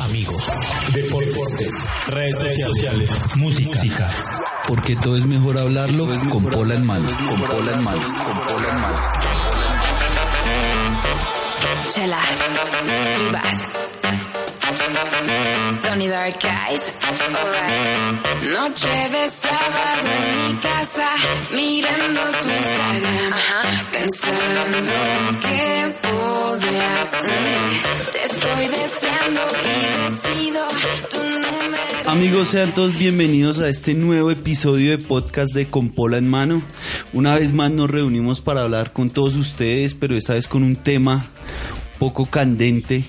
Amigos, deportes, redes sociales, música. Porque todo es mejor hablarlo con pola en manos, con pola en manos, con pola en manos. Chela, Rivas, Tony Dark Eyes, alright. Noche de sábado en mi casa, mirando tu Instagram, pensando qué podría hacer. Te estoy deseando y decido tu número. Amigos, sean todos bienvenidos a este nuevo episodio de podcast de Con Pola en Mano. Una vez más nos reunimos para hablar con todos ustedes, pero esta vez con un tema poco candente,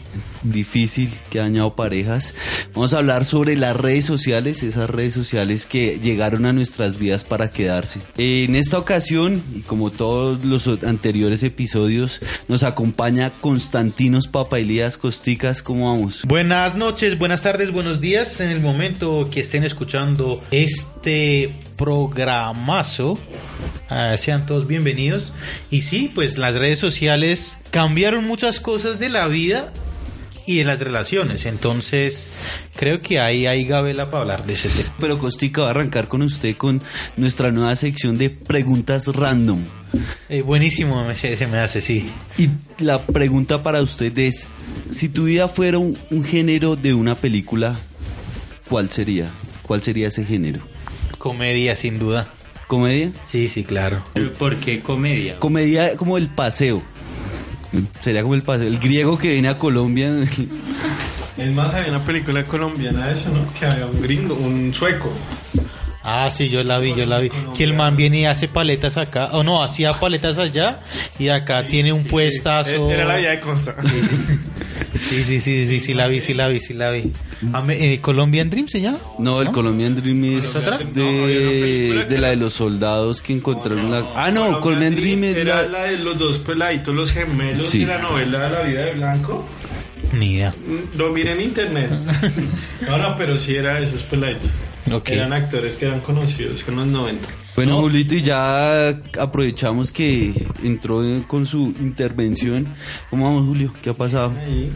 difícil, que ha dañado parejas. Vamos a hablar sobre las redes sociales, esas redes sociales que llegaron a nuestras vidas para quedarse. En esta ocasión, y como todos los anteriores episodios, nos acompaña Constantinos Papailías Costicas. ¿Cómo vamos? Buenas noches, buenas tardes, buenos días. En el momento que estén escuchando este programazo, ah, sean todos bienvenidos. Y sí, pues las redes sociales cambiaron muchas cosas de la vida y de las relaciones. Entonces, creo que ahí hay Gabela para hablar de ese tema. Pero Costica va a arrancar con usted con nuestra nueva sección de preguntas random. Eh, buenísimo, me- se, se me hace, sí. Y la pregunta para usted es, si tu vida fuera un, un género de una película, ¿cuál sería? ¿Cuál sería ese género? Comedia, sin duda. ¿Comedia? Sí, sí, claro. ¿Por qué comedia? Comedia como el paseo. Sería como el paseo. El griego que viene a Colombia. Es más, había una película colombiana de eso, ¿no? Que había un gringo, un sueco. Ah, sí, yo la vi, yo la vi. Que el man viene y hace paletas acá. O no, hacía paletas allá y acá tiene un puestazo. Era la vida de Consta. Sí, sí, sí, sí, sí, la vi, sí la vi, sí la vi. Eh, Colombian Dream se llama. No, el Colombian Dream es de, de la de los soldados que encontraron la... Ah, no, Colombian Dream es Era la... la de los dos peladitos, los gemelos Sí. de la novela de la vida de Blanco. Ni idea. Mm, Lo miré en internet. No, no, pero sí era esos peladitos. Eran actores que eran conocidos en los 90. Bueno, Julito, y ya aprovechamos que entró con su intervención. ¿Cómo vamos, Julio? ¿Qué ha pasado? Ahí,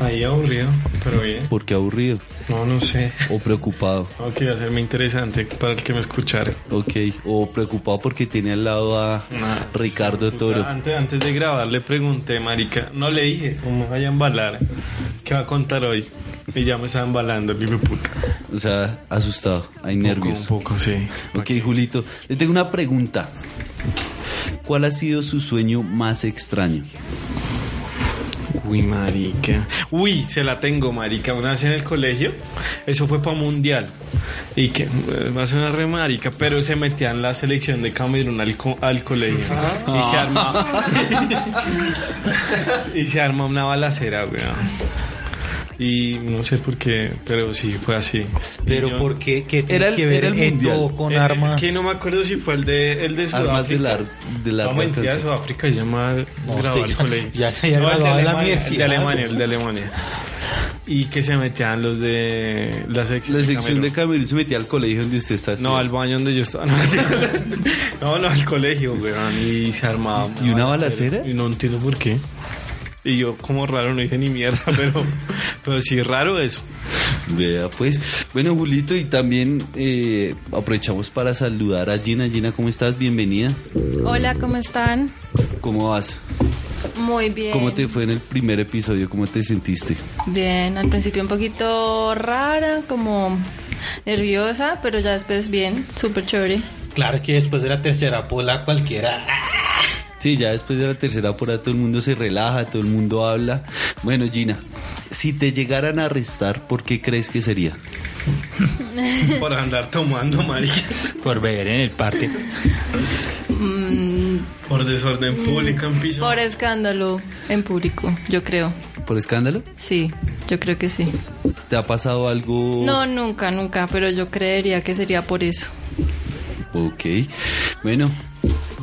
ahí aburrido, pero bien. ¿Por qué aburrido No, no sé. o preocupado? No, quería hacerme interesante para el que me escuchara. Ok, o preocupado porque tiene al lado a Nah, Ricardo puta, Toro. Antes, antes de grabar le pregunté, marica, no le dije, ¿cómo vaya a embalar? ¿Qué va a contar hoy? Y ya me estaba embalando, el hijo de puta. O sea, asustado, hay nervios. Un poco, sí. Ok, Julito, le tengo una pregunta. ¿Cuál ha sido su sueño más extraño? Uy, marica. Uy, se la tengo, marica. Una vez en el colegio, eso fue para mundial. Y que eh, va a sonar re marica, pero se metía en la selección de Camerún al, co- al colegio. Y se arma. y se arma una balacera, weón. Y no sé por qué, pero sí, fue así. Pero yo- ¿por qué? ¿Qué tiene Era el- que ver era el esto mundial. con Eh, armas? Es que no me acuerdo si fue el de, el de Sudáfrica. Armas de la, de la no, mentira. Sudáfrica ya me No, ya- colegio. ya se había No, el de graduado de Alemania. El de Alemania, el de Alemania. Y que se metían los de la sección, La sección de. Camerún se metía al colegio donde usted está. No, al baño donde yo estaba. No, no, al colegio, weón. Y se armaba. ¿Y una balacera? Y no entiendo por qué. Y yo, como raro, no hice ni mierda, pero, pero sí, raro eso. Vea, pues. Bueno, Julito, y también eh, aprovechamos para saludar a Gina. Gina, ¿cómo estás? Bienvenida. Hola, ¿cómo están? ¿Cómo vas? Muy bien. ¿Cómo te fue en el primer episodio? ¿Cómo te sentiste? Bien, al principio un poquito rara, como nerviosa, pero ya después bien, súper chévere. Claro que después de la tercera pola cualquiera. Sí, ya después de la tercera por todo el mundo se relaja, todo el mundo habla. Bueno, Gina, si te llegaran a arrestar, ¿por qué crees que sería? Por andar tomando, marica. Por beber en el parque. Por desorden público en piso. Por escándalo en público, yo creo. ¿Por escándalo? Sí, yo creo que sí. ¿Te ha pasado algo? No, nunca, nunca, pero yo creería que sería por eso. Ok. Bueno,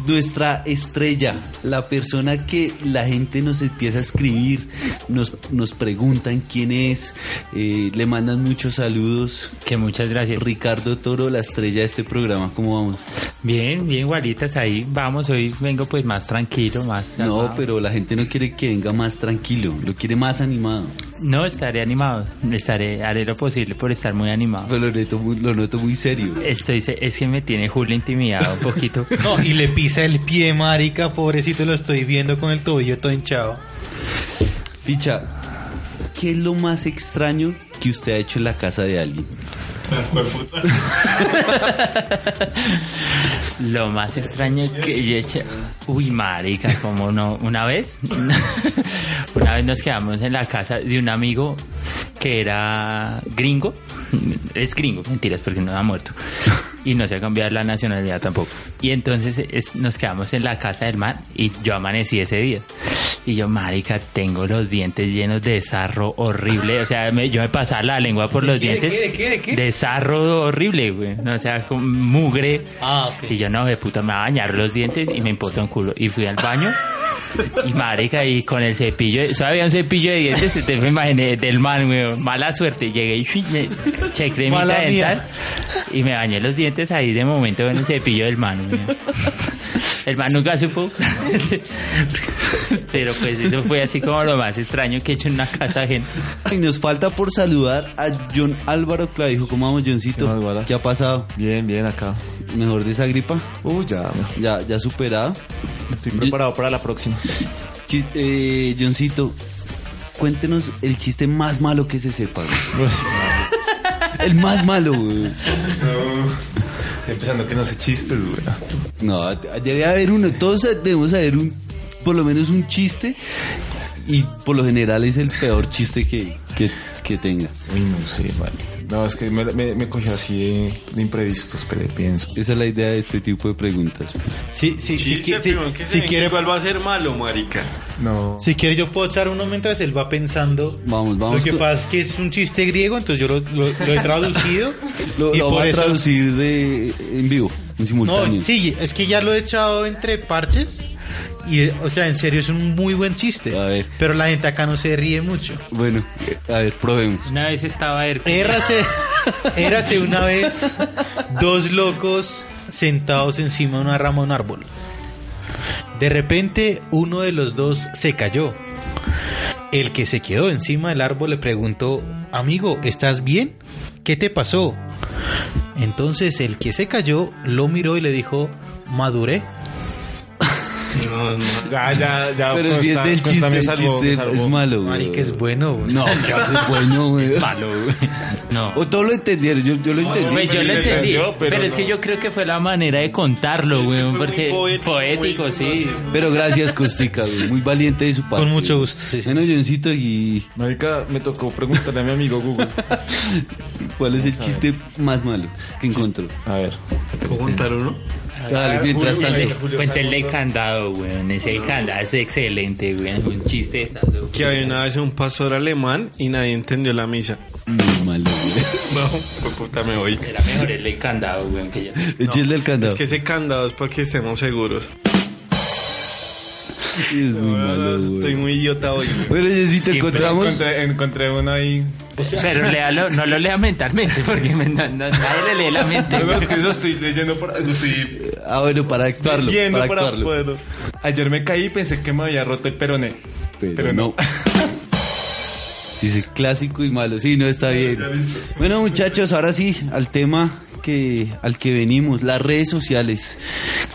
nuestra estrella, la persona que la gente nos empieza a escribir, nos, nos preguntan quién es, eh, le mandan muchos saludos. Que muchas gracias. Ricardo Toro, la estrella de este programa, ¿cómo vamos? Bien, bien, igualitas ahí. Vamos, hoy vengo pues más tranquilo, más... No, calmado. pero la gente no quiere que venga más tranquilo, lo quiere más animado. No, estaré animado. Estaré, haré lo posible por estar muy animado. Pero lo noto muy, lo noto muy serio. Estoy, se- es que me tiene Julio intimidado un poquito. No, y le pisa el pie, marica, pobrecito, lo estoy viendo con el tobillo todo hinchado. Ficha, ¿qué es lo más extraño que usted ha hecho en la casa de alguien? Lo más extraño que yo he. Uy, marica, como no... Una vez... Una vez nos quedamos en la casa de un amigo que era gringo. Es gringo, mentiras, porque no ha muerto. Y no se ha cambiado la nacionalidad tampoco. Y entonces es- nos quedamos en la casa del man y yo amanecí ese día. Y yo, marica, tengo los dientes llenos de sarro horrible. O sea, me- yo me pasaba la lengua por los qué, de dientes. qué, de qué, de qué? De sarro horrible, güey. No, o sea, con mugre. Ah. Y yo, no, de puta, me va a bañar los dientes y me importa un culo. Y fui al baño. Y marica, y con el cepillo, había un cepillo de dientes, entonces me imaginé del man, güey, mala suerte, llegué y eché cremita dental mía. y me bañé los dientes ahí de momento con el cepillo del man, güey. El man nunca supo, pero pues eso fue así como lo más extraño que he hecho en una casa ajena. Y nos falta por saludar a John Álvaro Clavijo. ¿Cómo vamos, Johncito? ¿Qué más, Wallace? ¿Qué ha pasado? Bien, bien acá. ¿Mejor de esa gripa? Uh, ya. ¿Ya, ya superado? Estoy preparado para la próxima. Chi- eh, Johncito, cuéntenos el chiste más malo que se sepa. el más malo, güey. Estoy empezando que no sé chistes, güey. No, debe haber uno. Todos debemos saber un, por lo menos un chiste. Y por lo general es el peor chiste que, que, que tenga. Uy, no sé, vale. No, es que me, me, me cogió así de, de imprevistos, pero pienso. Esa es la idea de este tipo de preguntas. Sí, sí, sí, que si se quiere, igual va a ser malo, marica. No. si quiere yo puedo echar uno mientras él va pensando. Vamos, vamos Lo que pasa es que es un chiste griego, entonces yo lo, lo- lo he traducido. Lo, y lo por va a eso- traducir de, en vivo, en simultáneo. No, sí, es que ya lo he echado entre parches. Y, o sea, en serio es un muy buen chiste. A ver. Pero la gente acá no se ríe mucho. Bueno, eh, a ver, probemos. Una vez estaba Hércules. Érase, érase una vez dos locos sentados encima de una rama de un árbol. De repente uno de los dos se cayó. El que se quedó encima del árbol le preguntó, amigo, ¿estás bien? ¿Qué te pasó? Entonces el que se cayó lo miró y le dijo, maduré. No, no. Ya, ya, ya. Pero si es del chiste, salvó, chiste es malo, güey. Marica, es bueno. güey. No, que es bueno, güey. Es malo, güey. No. O todos lo entendieron, yo, yo lo entendí. Pues yo lo entendí, pero, pero es que yo creo que fue la manera de contarlo, sí, güey, porque poético, poético, sí. no sé. Pero gracias, Costica, güey. Muy valiente de su parte. Con mucho gusto, sí, sí. Bueno, Johncito, ¿y Marica, me tocó preguntarle a mi amigo Google. cuál es el chiste más malo que encontró? A ver. ¿Puedo contar uno? Dale, mientras tanto. Cuéntenle el candado, güey. Ese candado es excelente, güey. Un chiste esazo. Que había una vez un pastor alemán y nadie entendió la misa. Muy malo, güey. No, pues puta me voy. Era mejor el del candado, güey, que el candado. Es que ese candado es para que estemos seguros. Es muy malo, Estoy muy idiota hoy. Bueno, Johncito, Sí, pero encontramos... Encontré, encontré uno ahí. Pero léalo, no lo lea mentalmente, porque me- no- no- nadie le lee la mente. No, no, es que yo estoy leyendo para. Estoy Ah, bueno, para actuarlo. viendo para para, actuarlo. poderlo. Ayer me caí y pensé que me había roto el peroné. Pero, no. Dice clásico y malo. Sí, no está bien. Bueno, muchachos, ahora sí, al tema que al que venimos, las redes sociales.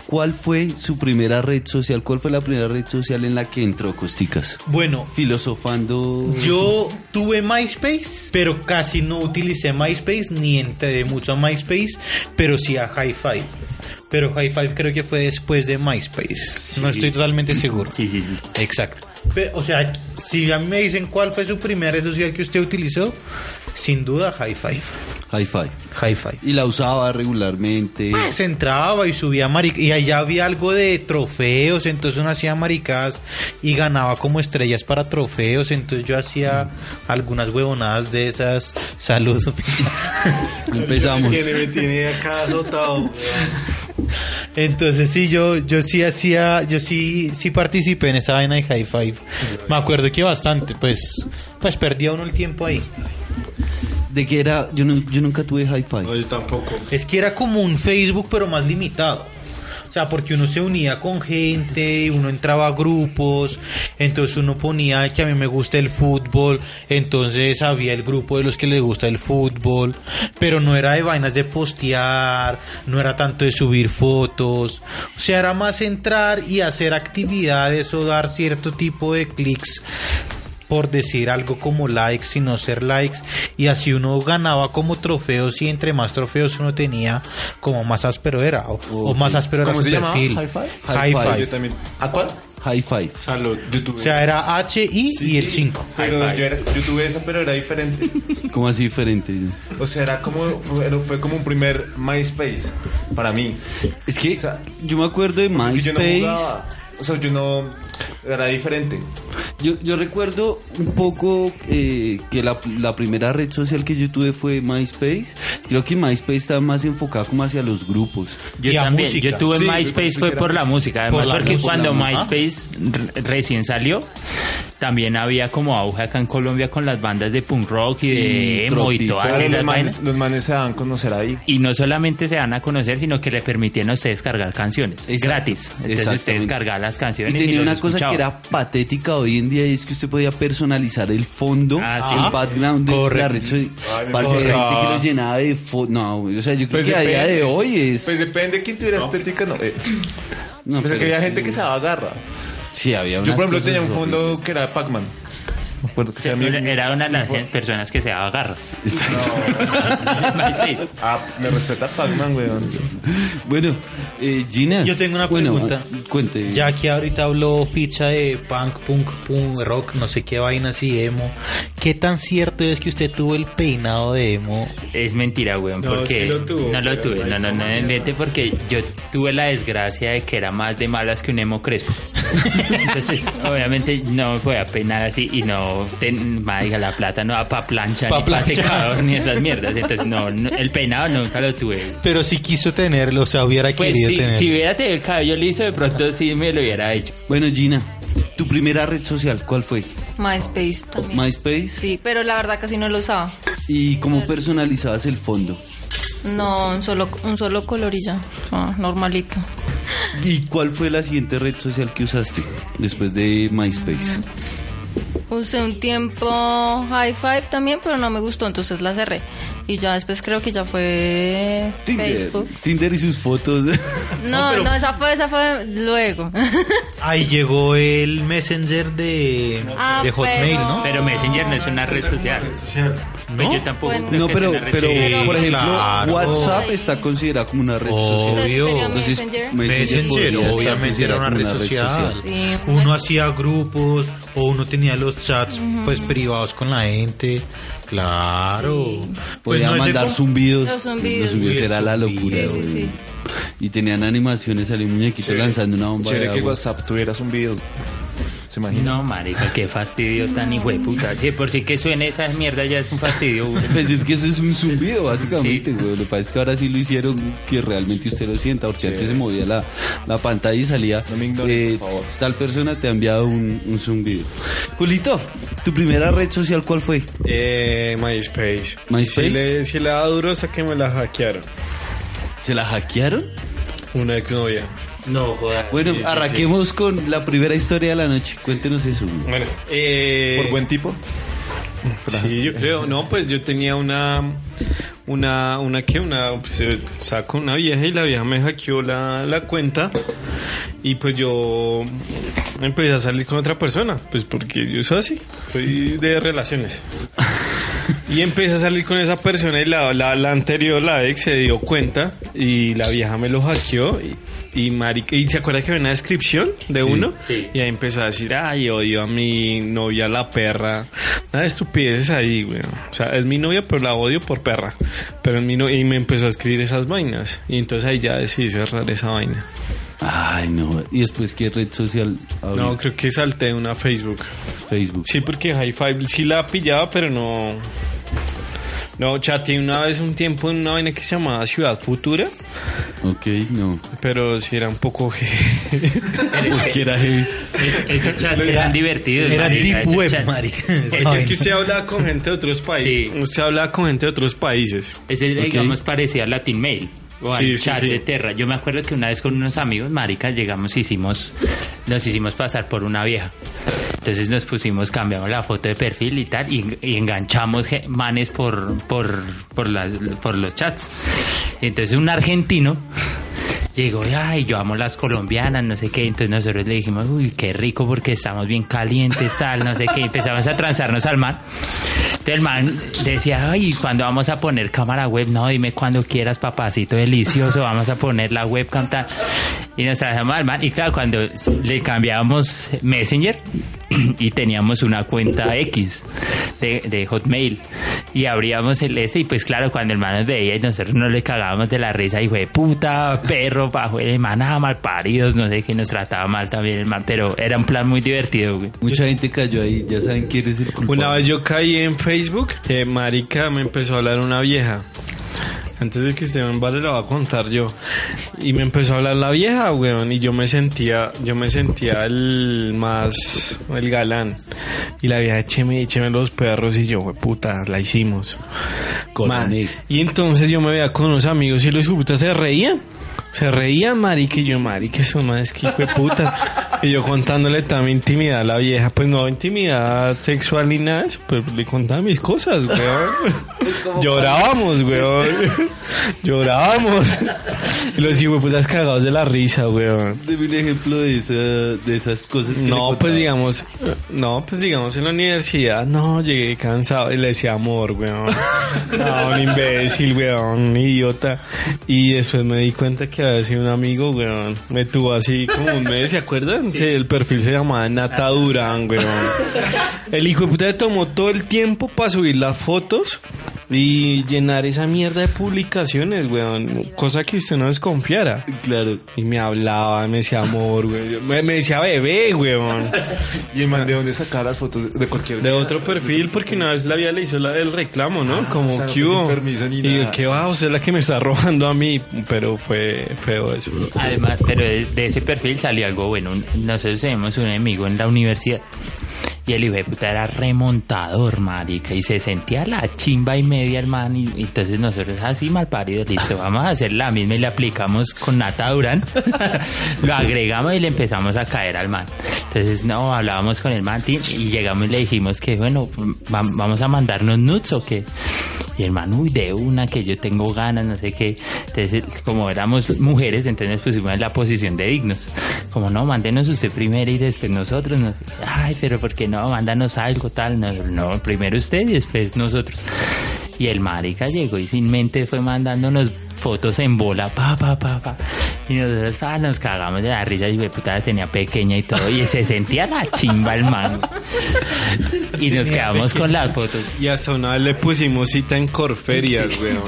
¿Cuál fue su primera red social? ¿Cuál fue la primera red social en la que entró Costicas? Bueno, Filosofando. Yo tuve MySpace, pero casi no utilicé MySpace ni entré mucho a MySpace, pero sí a Hi-Fi. Pero Hi-Fi creo que fue después de MySpace. No estoy totalmente seguro. Sí, sí, sí. Exacto. Pe- O sea, si a mí me dicen cuál fue su primera red social que usted utilizó, sin duda High Five. High five. High Five. Y la usaba regularmente. Pues entraba y subía maric y allá había algo de trofeos, entonces uno hacía maricadas y ganaba como estrellas para trofeos, entonces yo hacía algunas huevonadas de esas. Saludos. Empezamos. Tiene, me tiene acá azotado. Entonces sí, yo, yo sí hacía, yo sí, sí participé en esa vaina de High Five. Me acuerdo que bastante, pues, pues perdía uno el tiempo ahí. De que era, yo, no- yo nunca tuve high five. No, yo tampoco. Es que era como un Facebook, pero más limitado. O sea, porque uno se unía con gente, uno entraba a grupos, entonces uno ponía que a mí me gusta el fútbol, entonces había el grupo de los que les gusta el fútbol, pero no era de vainas de postear, no era tanto de subir fotos, o sea, era más entrar y hacer actividades o dar cierto tipo de clics por decir algo como likes y no ser likes y así uno ganaba como trofeos y entre más trofeos uno tenía como más áspero era o, o más áspero era ¿Cómo su perfil ¿High five? High High five. Yo también. ¿A cuál? High five. Salud. Yo tuve. o sea era H I Sí, y el sí, 5 Pero High five. yo, era- yo tuve esa, pero era diferente. ¿Cómo así diferente? O sea, era como, fue, fue como un primer MySpace para mí. Es que O sea, yo me acuerdo de Es que O sea, yo no. Era diferente. Yo, yo recuerdo un poco eh, que la, la primera red social que yo tuve fue MySpace. Creo que MySpace estaba más enfocada como hacia los grupos. Yo Y también, música. yo tuve Sí, MySpace fue por la música, además Por la porque música, cuando. MySpace re- recién salió, también había como auge acá en Colombia con las bandas de punk rock y de Y emo y todas. Los esas manes, vainas. los manes se dan a conocer ahí. Y no solamente se dan a conocer, sino que le permitían a ustedes cargar canciones Exacto. gratis. Entonces ustedes Exactamente. Las Y canciones y, tenía una cosa que era patética hoy en día y es que usted podía personalizar el fondo, Ah, sí. el background de la red gustaba. gente que lo llenaba de fotos. No, o sea, yo creo Pues que a día de hoy es. Pues depende de quién tuviera estética, no. Eh, no, pues pero que había gente que se daba garra. Sí, había Yo, por ejemplo, tenía un fondo que era Pac-Man. Me acuerdo que Sí, sea mi- Era una de las personas que se daba garra. MySpace. Ah, me respeta Pac-Man, weón. Bueno, eh, Gina. Yo tengo una bueno, pregunta. Cuente. Ya que ahorita habló ficha de punk, punk, punk, rock, no sé qué vainas y emo. ¿Qué tan cierto es que usted tuvo el peinado de emo? Es mentira, weón, No, porque sí lo tuvo, no lo tuve, no, no, no me invente porque yo tuve la desgracia de que era más de malas que un emo crespo. Entonces, obviamente no me podía peinar así y no, ten, la plata no va pa' plancha, Pa' ni plancha. pa' secador, ni esas mierdas. Entonces, no, no, el peinado nunca lo tuve. Pero si quiso tenerlo, o sea, hubiera Pues querido si, tenerlo. si hubiera tenido el cabello liso, de pronto sí me lo hubiera hecho. Bueno, Gina, tu primera red social, ¿cuál fue? MySpace también. MySpace. Sí, pero la verdad casi no lo usaba. ¿Y cómo personalizabas el fondo? No, un solo, un solo color y ya. O sea, normalito. ¿Y cuál fue la siguiente red social que usaste después de MySpace? Usé un tiempo High Five también, pero no me gustó, entonces la cerré. Y ya después creo que ya fue Tinder. Facebook. Tinder y sus fotos. No, no, esa fue, esa fue luego. Ahí llegó el Messenger de, Ah, de Hotmail, pero- ¿no? Pero Messenger no es una red social. Pues yo tampoco. Bueno. no, que pero, red pero social. por ejemplo, Claro. WhatsApp está considerada como una red social. Obvio. Entonces, ¿sería Messenger? Messenger, obviamente era una red considerada como social. Sí. Uno hacía grupos o uno tenía los chats pues privados con la gente. Claro. Sí. Pues Podía no es de mandar com- zumbidos. Los zumbidos. era la Zumbidos. locura. Sí, sí, güey. sí. Y tenían animaciones, salió un muñequito lanzando una bomba de Chévere que agua. WhatsApp tuviera video. ¿Se imagina? No, marica, qué fastidio tan hijo de puta. Sí, por si que suene esa mierda ya es un fastidio. güey. Pues es que eso es un zumbido, básicamente, Sí. güey. Lo que pasa es que ahora sí lo hicieron que realmente usted lo sienta, porque antes se movía la, la pantalla y salía. No me ignore, por favor. Tal persona te ha enviado un, un zumbido. Julito, ¿tu primera red social cuál fue? Eh, MySpace. ¿MySpace? Si le, si le da duro hasta que me la hackearon. ¿Se la hackearon? Una exnovia. No, jodas. Bueno, sí, sí. arranquemos con la primera historia de la noche. Cuéntenos eso. güey. Bueno, eh, Por buen tipo. Sí, yo creo. No, pues yo tenía una. Una, una que una, pues, eh, saco una vieja y la vieja me hackeó la, la cuenta y pues yo empecé a salir con otra persona, pues porque yo soy así, soy de relaciones. Y empecé a salir con esa persona y la, la, la anterior, la ex, se dio cuenta y la vieja me lo hackeó y, Y marica, y se acuerda que había una descripción de Sí. uno Sí. y ahí empezó a decir, ay, odio a mi novia la perra. Nada de estupideces ahí, güey. O sea, es mi novia, pero la odio por perra. Pero es mi no y me empezó a escribir esas vainas. Y entonces ahí ya decidí cerrar esa vaina. Ay, no. ¿Y después qué red social abrió? No, creo que salté una Facebook. Facebook. Sí, porque High Five sí la pillaba, pero no. No, chateé una vez un tiempo en una vaina que se llamaba Ciudad Futura, Ok, no. pero sí era un poco. Porque era heavy. Esos chats eran divertidos. Era marica, deep esos web, chats- marica. Ese- es que usted hablaba con gente de otros países. Sí. Usted hablaba con gente de otros países. Ese, digamos, parecía Latin Mail. O al Sí, sí, chat sí. de Terra. Yo me acuerdo que una vez con unos amigos, maricas, llegamos y hicimos, nos hicimos pasar por una vieja. Entonces nos pusimos, cambiamos la foto de perfil y tal, y, enganchamos manes por, por, por, los chats. Entonces un argentino llegó, ay, yo amo las colombianas, no sé qué. Entonces nosotros le dijimos, uy, qué rico porque estamos bien calientes, tal, no sé qué. Empezamos a transarnos al man. Entonces el man decía, ay, ¿cuándo vamos a poner cámara web? No, dime cuando quieras, papacito delicioso, vamos a poner la webcam tal. Y nos transamos al man. Y claro, cuando le cambiábamos Messenger y teníamos una cuenta X de, de Hotmail y abríamos el ese y pues claro, cuando el man nos veía y nosotros nos le cagábamos de la risa y fue puta, perro, bajo el man, ah, mal paridos, no sé qué, nos trataba mal también el man, pero era un plan muy divertido, güey. Mucha gente cayó ahí. Ya saben quién es el culpable. Una vez yo caí en Facebook, que marica me empezó a hablar una vieja. Antes de que Esteban Vale la va a contar yo. Y me empezó a hablar la vieja, weón. Y yo me sentía, yo me sentía el más, el galán. Y la vieja, écheme, écheme los perros. Y yo, we puta, la hicimos. Ma- Y entonces yo me veía con unos amigos y los putas se reían. Se reían, marica, y yo, marica, esos más que hijo de puta. Y yo contándole mi intimidad a la vieja, pues no intimidad sexual ni nada de eso, pero le contaba mis cosas, weón. Llorábamos, weón. Llorábamos. Y los hijos de putas cagados de la risa, weón. Deme un ejemplo de, esa, de esas cosas que No, pues digamos, no, pues digamos en la universidad, no, llegué cansado y le decía amor, weón. No, un imbécil, weón, un idiota. Y después me di cuenta que había sido un amigo, weón. Me tuvo así como un mes, ¿se acuerdan? Sí, el perfil se llamaba Nata Durán, weón. El hijo de puta tomó todo el tiempo para subir las fotos y llenar esa mierda de publicaciones, weón. Cosa que usted no desconfiara. Claro. Y me hablaba, me decía amor, güey. Me, me decía bebé, weón. Y el man de dónde sacar las fotos de cualquier De otro perfil, porque una vez la vida le hizo la del reclamo, ¿no? Como o sea, no hubo. sin permiso ni Y nada. ¿qué va? Usted es la que me está robando a mí. Pero fue feo eso. Además, pero de, de ese perfil salió algo bueno. Nosotros tenemos un enemigo en la universidad. Y el hijo de puta era remontador, marica. Y se sentía la chimba y media, hermano. Y, y entonces nosotros, así mal paridos, listo, vamos a hacer la misma y le aplicamos con Nata Durán. Lo agregamos y le empezamos a caer al man. Entonces, no, hablábamos con el man y llegamos y le dijimos que, bueno, va- vamos a mandarnos nuts o qué. Y el man, uy, de una que yo tengo ganas, no sé qué. Entonces, como éramos mujeres, entonces nos pusimos en la posición de dignos. Como, no, mándenos usted primero y después nosotros. Nos, Ay, pero ¿por qué no? Mándanos algo, tal. No, no, primero usted y después nosotros. Y el marica llegó y sin mente fue mandándonos fotos en bola, pa, pa, pa, pa. Y nosotros ah, nos cagamos de la risa y de puta la tenía pequeña y todo. Y se sentía la chimba el man. Y nos quedamos con las fotos. Y hasta una vez le pusimos cita en Corferias, weón.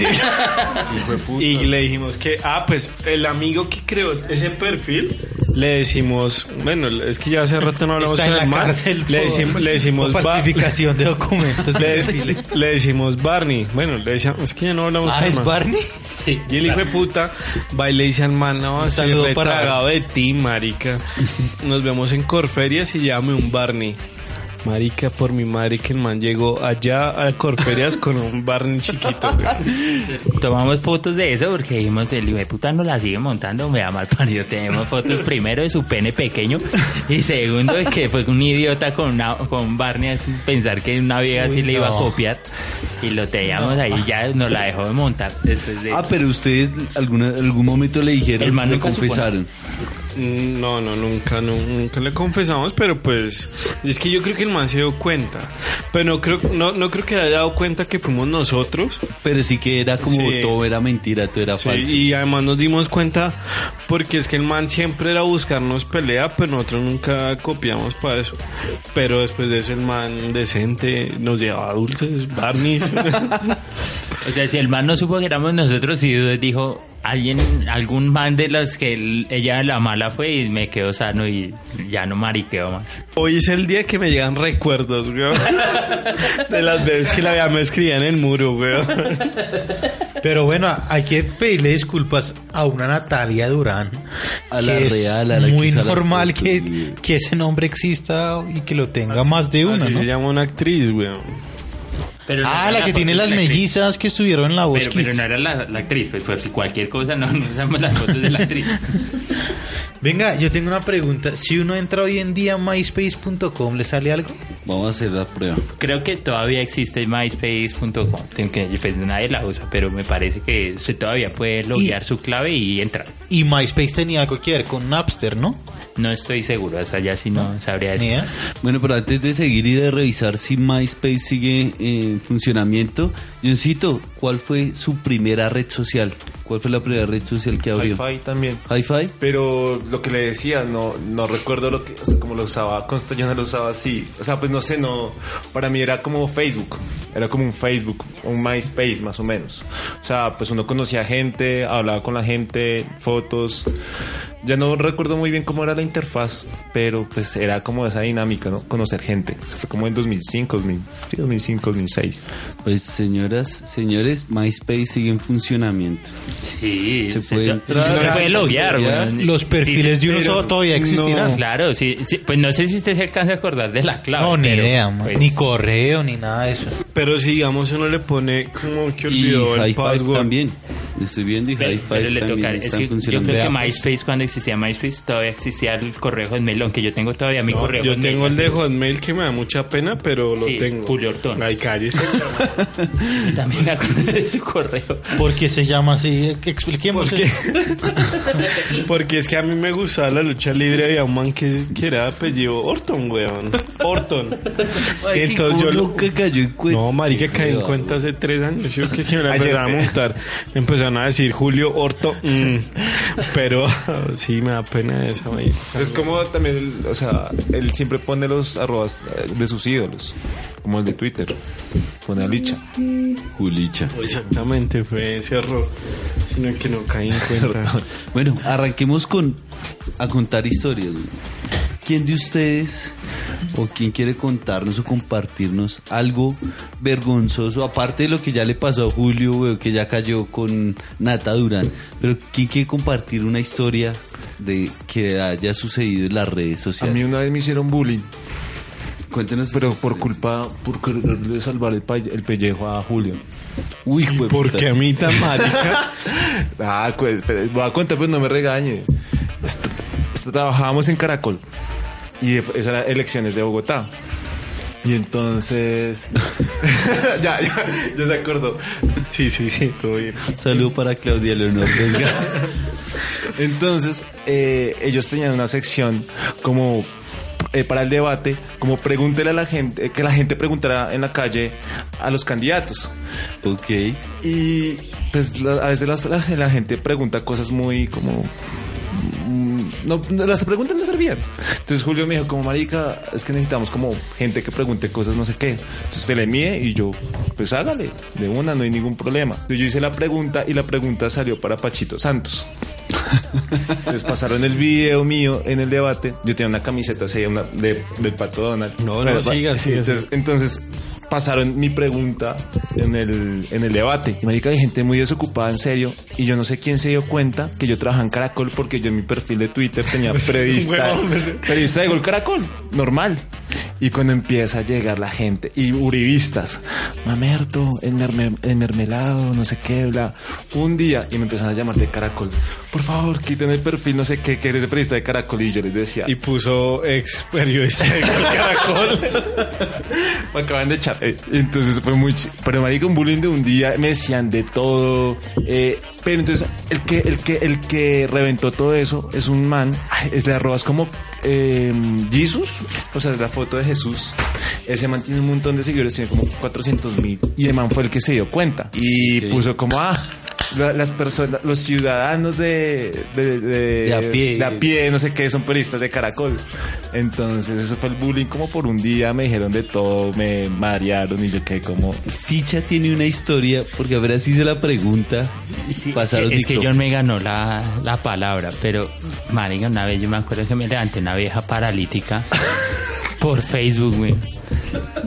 Y le dijimos que, ah, pues el amigo que creó ese perfil, le decimos, bueno, es que ya hace rato no hablamos Está con en la el man. cárcel. Le decimos, le decimos, falsificación de documentos. le, le decimos Barney. Bueno, le decíamos, es que ya no hablamos Ah, con el ¿es man. Barney? Sí, Y el hijo de puta va y le dice al man, no, para- retragado de ti, marica. Nos vemos en Corferias y llame un Barney. Marica, por mi madre que el man llegó allá a Corferias con un Barney chiquito, güey. Tomamos fotos de eso porque dijimos, el hijo de puta no la sigue montando, me da mal parido. Tenemos fotos primero de su pene pequeño y segundo de que fue un idiota con, una, con un Barney pensar que una vieja así le iba a copiar y lo teníamos ahí ya nos la dejó de montar después de... Ah, pero ustedes alguna, algún momento le dijeron, El man le confesaron. No, no, nunca, no, nunca le confesamos, pero pues es que yo creo que el man se dio cuenta. Pero no creo, no, no creo que haya dado cuenta que fuimos nosotros. Pero sí que era como Sí. todo era mentira, todo era Sí, falso. y además nos dimos cuenta porque es que el man siempre era buscarnos pelea, pero nosotros nunca copiamos para eso. Pero después de eso el man decente nos llevaba dulces, barniz. O sea, si el man no supo que éramos nosotros y dijo, alguien, algún man de los que él- ella la mala fue y me quedó sano y ya no mariqueo más. Hoy es el día que me llegan recuerdos, weón. De las veces que la vea me escribía en el muro, weón. Pero bueno, hay que pedirle disculpas a una Natalia Durán. A la que es real, a la que muy normal que, güey. que ese nombre exista y que lo tenga más de una, Así ¿no? se llama una actriz, weón. Pero no Ah, la que tiene las la mellizas que estuvieron en la voz Pero, pero no era la, la actriz, pues, pues si cualquier cosa no, no usamos las fotos de la actriz. Venga, yo tengo una pregunta. Si uno entra hoy en día a myspace.com, ¿le sale algo? Vamos a hacer la prueba. Creo que todavía existe myspace.com, que pues nadie la usa, pero me parece que se todavía puede loguear su clave y entrar. Y MySpace tenía algo que ver con Napster, ¿no? No estoy seguro, hasta allá sí no sabría Ni decir. Bueno, pero antes de seguir y de revisar si MySpace sigue en funcionamiento, Johncito, ¿cuál fue su primera red social? ¿Cuál fue la primera red social que abrió? Hi-Fi también. ¿Hi-Fi? Pero lo que le decía, no, no recuerdo lo que, o sea, cómo lo usaba. Consta yo no lo usaba así. O sea, pues no sé, no. Para mí era como Facebook. Era como un Facebook, un MySpace más o menos. O sea, pues uno conocía gente, hablaba con la gente, fotos. Ya no recuerdo muy bien cómo era la interfaz, pero pues era como esa dinámica, ¿no? Conocer gente. Fue como en 2005, 2000, sí, 2005, 2006. Pues señoras, señores, MySpace sigue en funcionamiento. Sí, Se puede entrar. se puede loguear. Güey. Los perfiles de uno solo todavía existirán. no. Claro, sí, sí, pues no sé si usted se alcanza a acordar de la clave. No, ni pero, idea, pues, ni correo, ni nada de eso. Pero si digamos uno le pone como que Y olvidó el Hi-Fi password. también. Estoy viendo y Pero, Hi-Fi pero le también toca, es está que yo creo que. MySpace, cuando existía MySpace, todavía existía el correo Hotmail, aunque yo tengo todavía mi No, correo yo Hotmail. tengo el de Hotmail que me da mucha pena, pero lo Sí, tengo. Julio Ortón. Ay, cállese. También me acuerdo de su correo. ¿Por qué se llama así? Que expliquemos. ¿Por? Porque es que a mí me gustaba la lucha libre. Había un man que, que era de apellido Orton, weón. Orton. Ay, Entonces ¿cómo yo lo- nunca cayó en cuenta. No, marica, caí en cuenta hace tres años. Yo que, que me la empezaron a montar. Me empezaron a decir Julio Orto. mm. Pero sí, me da pena esa, güey. Es como también, el- o sea, él siempre pone los arrobas eh, de sus ídolos, como el de Twitter. Pone a Licha. Julicha. Exactamente, fue ese error. Sino que no caí en cuenta. Bueno, arranquemos con a contar historias. ¿Quién de ustedes o quién quiere contarnos o compartirnos algo vergonzoso, aparte de lo que ya le pasó a Julio, que ya cayó con Nata Durán, pero quién quiere compartir una historia de que haya sucedido en las redes A sociales? mí una vez me hicieron bullying, Cuéntenos. pero por culpa, por quererle salvar el, el pellejo a Julio. Uy, de Porque a mí tan marica. Ah, pues, pero voy a contar, pues no me regañe. Est- est- trabajábamos en Caracol y eso era elecciones de Bogotá. Y entonces. ya, ya, ya se acordó. Sí, sí, sí, todo bien. Saludo para Claudia Leonor. Entonces, eh, ellos tenían una sección como eh, para el debate, como pregúntele a la gente, eh, que la gente preguntara en la calle a los candidatos. ok. Y pues la- a veces las- la, la gente pregunta cosas muy como... mm, no, las preguntas no servían. Entonces Julio me dijo, como marica, es que necesitamos como gente que pregunte cosas no sé qué. Entonces se le mide y yo, pues hágale, de una, no hay ningún problema. Entonces yo hice la pregunta y la pregunta salió para Pachito Santos. Entonces pasaron el video mío en el debate. Yo tenía una camiseta así una de, del Pato Donald. No, no, Pero, siga, siga, Entonces, entonces pasaron mi pregunta en el, en el debate. Y marica, hay gente muy desocupada, en serio. Y yo no sé quién se dio cuenta que yo trabajaba en Caracol porque yo en mi perfil de Twitter tenía Huevón. periodista de Gol Caracol. Normal. Y cuando empieza a llegar la gente y uribistas, mamerto, el, merme- el mermelado, no sé qué, bla. Un día y me empezaron a llamar de Caracol por favor, quiten el perfil, no sé qué, que eres de periodista de Caracol. Y yo les decía, Y puso ex periodista de Caracol. me acaban de echar. Eh, Entonces fue muy... ch- Pero marica, un bullying de un día, me decían de todo. eh, pero entonces, el que, el que, el que reventó todo eso es un man, es le arrobas como eh, Jesus, o sea, la foto de Jesús. Ese man tiene un montón de seguidores, tiene como 400 mil. Y el man fue el que se dio cuenta. Y puso como, ah, la- las personas, los ciudadanos de, de, de, De a pie. de a pie, no sé qué, son periodistas de Caracol. Entonces, eso fue el bullying como por un día, me dijeron de todo, me marearon y yo quedé como... Ficha tiene una historia, porque a ver si se la pregunta. Sí, pasaron es que TikTok. John me ganó la, la palabra, pero marica, una vez yo me acuerdo que me levanté una vieja paralítica por Facebook, güey.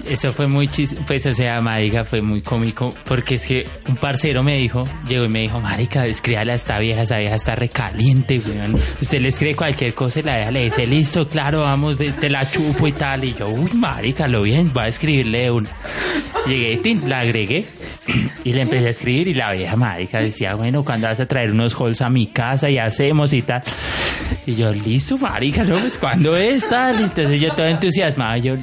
Eso fue muy chis, pues o sea, marica, fue muy cómico, porque es que un parcero me dijo, llegó y me dijo, marica, escríbale a esta vieja, esa vieja está recaliente, güey. Usted le escribe cualquier cosa y la vieja le dice, listo, claro, vamos, te la chupo y tal. Y yo, uy, marica, lo bien, voy a escribirle una. Llegué, la agregué y le empecé a escribir y la vieja marica decía, bueno, cuando vas a traer unos halls a mi casa y hacemos y tal. Y yo, listo, marica, no, pues cuando es tal. Entonces yo todo entusiasmado, yo,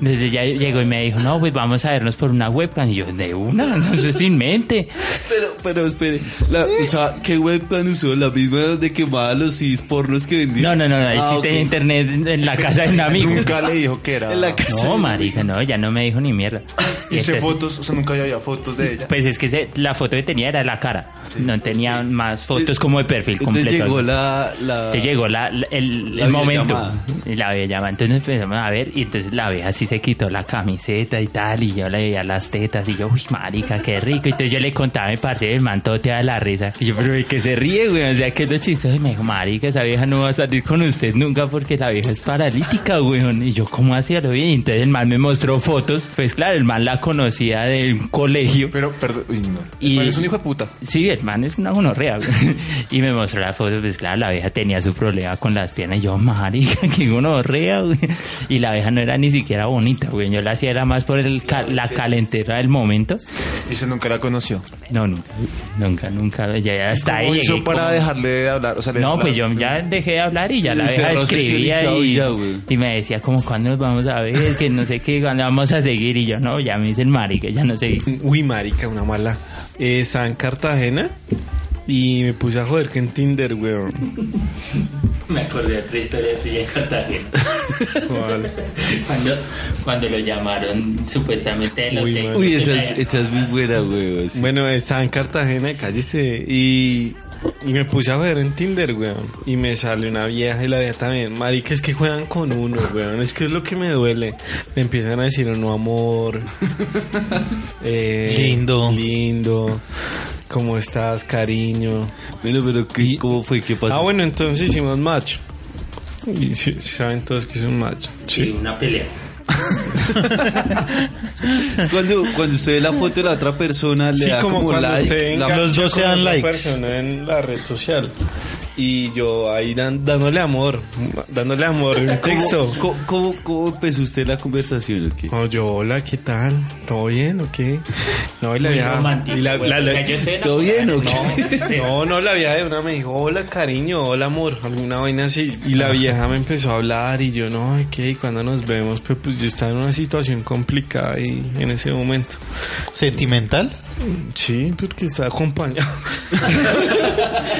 desde ya llegó y me dijo, no, pues vamos a vernos por una webcam. Y yo, de una, no sé, sin mente. Pero, pero espere, la, o sea, ¿qué webcam usó? ¿La misma donde quemaba los CDs pornos que vendía? No, no, no, ahí Ah, sí ok. tenía internet en la casa de un amigo. Nunca le dijo que era... En la casa No, de- marica, no, ya no me dijo ni mierda. Y se entonces- fotos, o sea, nunca había fotos de ella. Pues es que se- la foto que tenía era la cara. No tenía más fotos como de perfil Entonces completo. llegó la... la... Te llegó la, la- el, La el momento. videollamada. Y la videollamada. Entonces empezamos a ver y entonces la vieja así se quitó la camiseta y tal y yo le veía las tetas y yo, uy, marica, qué rico. Y entonces yo le contaba a mi parcero el man todo te da la risa. Y yo, pero ¿de qué se ríe, güey? O sea, que es lo chistoso. Y me dijo, marica, esa vieja no va a salir con usted nunca porque la vieja es paralítica, güey. Y yo, ¿cómo hacía lo bien? Y entonces el man me mostró fotos. Pues claro, el man la conocía del colegio. Pero, perdón, uy, no. Y- es un hijo de puta. Sí, el man es una gonorrea. güey. y me mostró la foto, pues claro, la vieja tenía su problema con las piernas. Y yo, marica, qué gonorrea, güey. Y la vieja no era ni siquiera bonita, güey. Yo la hacía era más por el ca- la calentera del momento. Y se nunca la conoció. No, nunca, nunca, nunca. Ya, ya hasta ahí ¿Cómo hizo llegué para como- dejarle de hablar? O sea, No, pues yo ya dejé de hablar y ya la vieja escribía y, ya, güey. y me decía como, ¿cuándo nos vamos a ver? Que no sé qué, ¿cuándo vamos a seguir? Y yo, no, ya me dice el marica, ya no sé. Uy, marica, una mala. Eh, estaba en Cartagena y me puse a joder que en Tinder, weón. Me acordé de otra historia suya en Cartagena. ¿Cuál? Cuando, cuando lo llamaron supuestamente del Uy, hotel. Uy, esa es, esa es muy buena, güey. sí. Bueno, estaba en Cartagena, cállese. Y, y me puse a ver en Tinder, weón. Y me sale una vieja y la vieja también. Marica, es que juegan con uno, weón. Es que es lo que me duele. Me empiezan a decir, no, amor. Eh, Lindo. Lindo. ¿Cómo estás, cariño? Bueno, pero ¿qué, ¿cómo fue? ¿Qué pasó? Ah, bueno, entonces hicimos match. Y sí, sí saben todos que es un match. Sí, una pelea. Cuando, cuando usted ve la foto de la otra persona, le Sí, da como, como, cuando like. usted la- los dos se dan likes. persona en la red social. Y yo ahí dan- dándole amor, dándole amor en texto. ¿Cómo, cómo, cómo empezó usted la conversación? o qué? Oh, yo, hola, ¿qué tal? ¿Todo bien o qué? No, y la vieja... y la- la- la- estoy ¿Todo bien o qué? No, no, la vieja de una me dijo, hola, cariño, hola, amor, alguna vaina así. Y la vieja me empezó a hablar y yo, no, ¿qué? ¿Y cuándo nos vemos? Pues, pues yo estaba en una situación complicada y en ese momento. ¿Sentimental? Sí, porque estaba acompañado.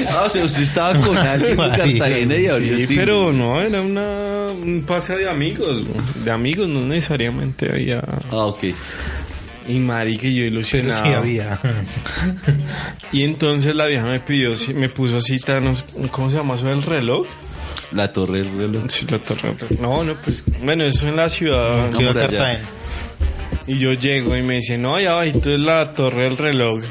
Ah, o sea, usted estaba con alguien en Cartagena y abrió Sí, pero no, era una, un pase de amigos, de amigos, no necesariamente había... Ah, ok. Y marica, yo Pero ilusionado. sí había. Y entonces la vieja me pidió, me puso cita, no sé, ¿cómo se llama eso del reloj? La torre del reloj. Sí, la torre del reloj. No, no, pues, bueno, eso en la ciudad. Por allá. Cartagena. Y yo llego y me dice, no, allá abajito es la torre del reloj.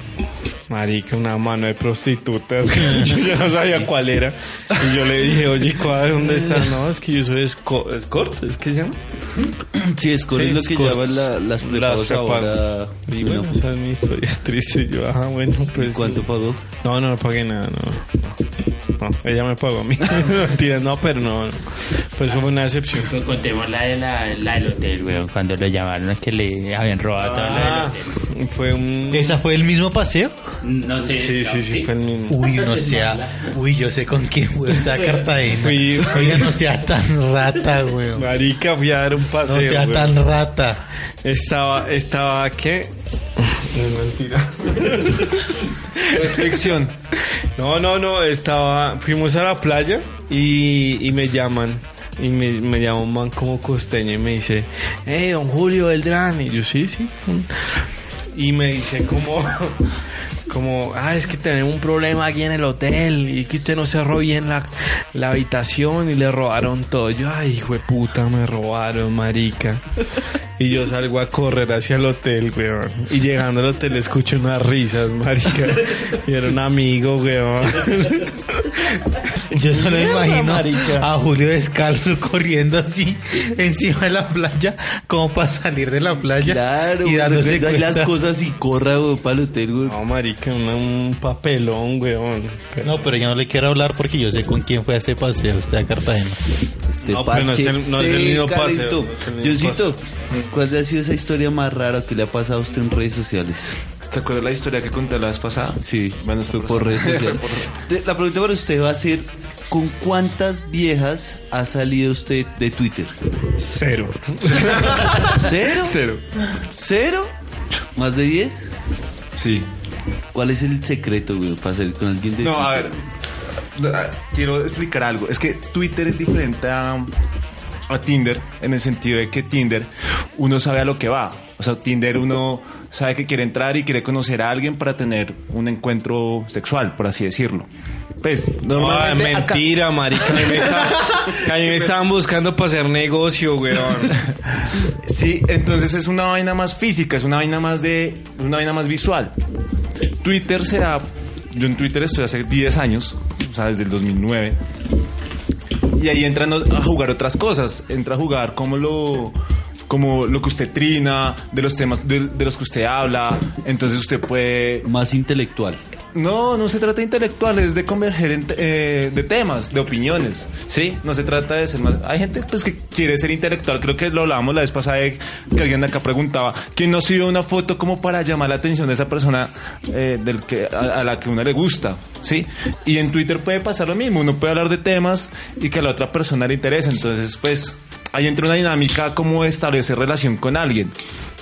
Marica, una mano de prostituta. yo ya no sabía cuál era. Y yo le dije, oye, ¿cuál, ¿dónde está? No, es que yo soy esco- escort, ¿es que se llama? Sí, escort Sí, es lo que llaman la- las prepagas ahora. Y Bueno, bueno, esa es mi historia triste. Yo, ah, bueno, pues. ¿Cuánto pagó? No, no, no pagué nada, no. No, ella me pagó a mí. No, Mentira, no, pero no. no. Pues fue una decepción. Contemos la, de la, la del hotel, weón. Cuando lo llamaron es que le habían robado toda la del Ah, hotel. fue un... ¿Esa fue el mismo paseo? No sé. Sí, sí, sí, fue el mismo. Uy, no sea. Uy, yo sé con quién fue esta Cartagena. Fui- Oiga, no sea tan rata, weón. Marica, fui a dar un paseo. No sea tan rata. Estaba, estaba, ¿qué? No, mentira. Reflexión. No, no, no, estaba, fuimos a la playa y, y me llaman. Y me, me llama un man como costeño y me dice, hey, don Julio Beltrán. Y yo, sí, sí. Y me dice como, como, ah, es que tenemos un problema aquí en el hotel y que usted no cerró bien la, la habitación y le robaron todo. Yo, ay, hijo de puta, me robaron, marica. Y yo salgo a correr hacia el hotel, weón. Y llegando al hotel escucho unas risas, marica. Y era un amigo, weón. Yo solo me imagino marica. a Julio descalzo corriendo así encima de la playa, como para salir de la playa Claro, y dándose güey, cuenta. las cosas y corra, güey, para el hotel, güey. No, marica, una- un papelón, weón. No, pero yo no le quiero hablar porque yo sé con quién fue a ese paseo usted a Cartagena. Este No, pero no es el- no es el mismo paseo, no es el mismo Johncito, ¿cuál ha sido esa historia más rara que le ha pasado a usted en redes sociales? ¿Se acuerda la historia que conté la vez pasada? Sí, Bueno, es fue por redes sociales. La pregunta para usted va a ser, ¿con cuántas viejas ha salido usted de Twitter? Cero. ¿Cero? Cero. ¿Cero? ¿Más de 10? Sí. ¿Cuál es el secreto, güey, para salir con alguien de No, Twitter? a ver. Quiero explicar algo. Es que Twitter es diferente a, a Tinder en el sentido de que Tinder uno sabe a lo que va. O sea, Tinder uno sabe que quiere entrar y quiere conocer a alguien para tener un encuentro sexual, por así decirlo. Pues, No, normalmente acá- mentira, marica. A mí, me estaban, a mí me estaban buscando para hacer negocio, weón. Sí, entonces es una vaina más física, es una vaina más de una vaina más visual. Twitter se da yo en Twitter estoy hace 10 años, o sea, desde el 2009. Y ahí entran a jugar otras cosas, entra a jugar como lo como lo que usted trina, de los temas de, de los que usted habla, entonces usted puede Más intelectual. no, no se trata de intelectual, es de converger en eh, de temas, de opiniones, ¿sí? No se trata de ser más... Hay gente pues que quiere ser intelectual, creo que lo hablábamos la vez pasada de que alguien acá preguntaba, ¿quién no subió una foto como para llamar la atención de esa persona eh, del que, a, a la que uno le gusta, ¿sí? Y en Twitter puede pasar lo mismo, uno puede hablar de temas y que a la otra persona le interesa, entonces pues ahí entra una dinámica como establecer relación con alguien.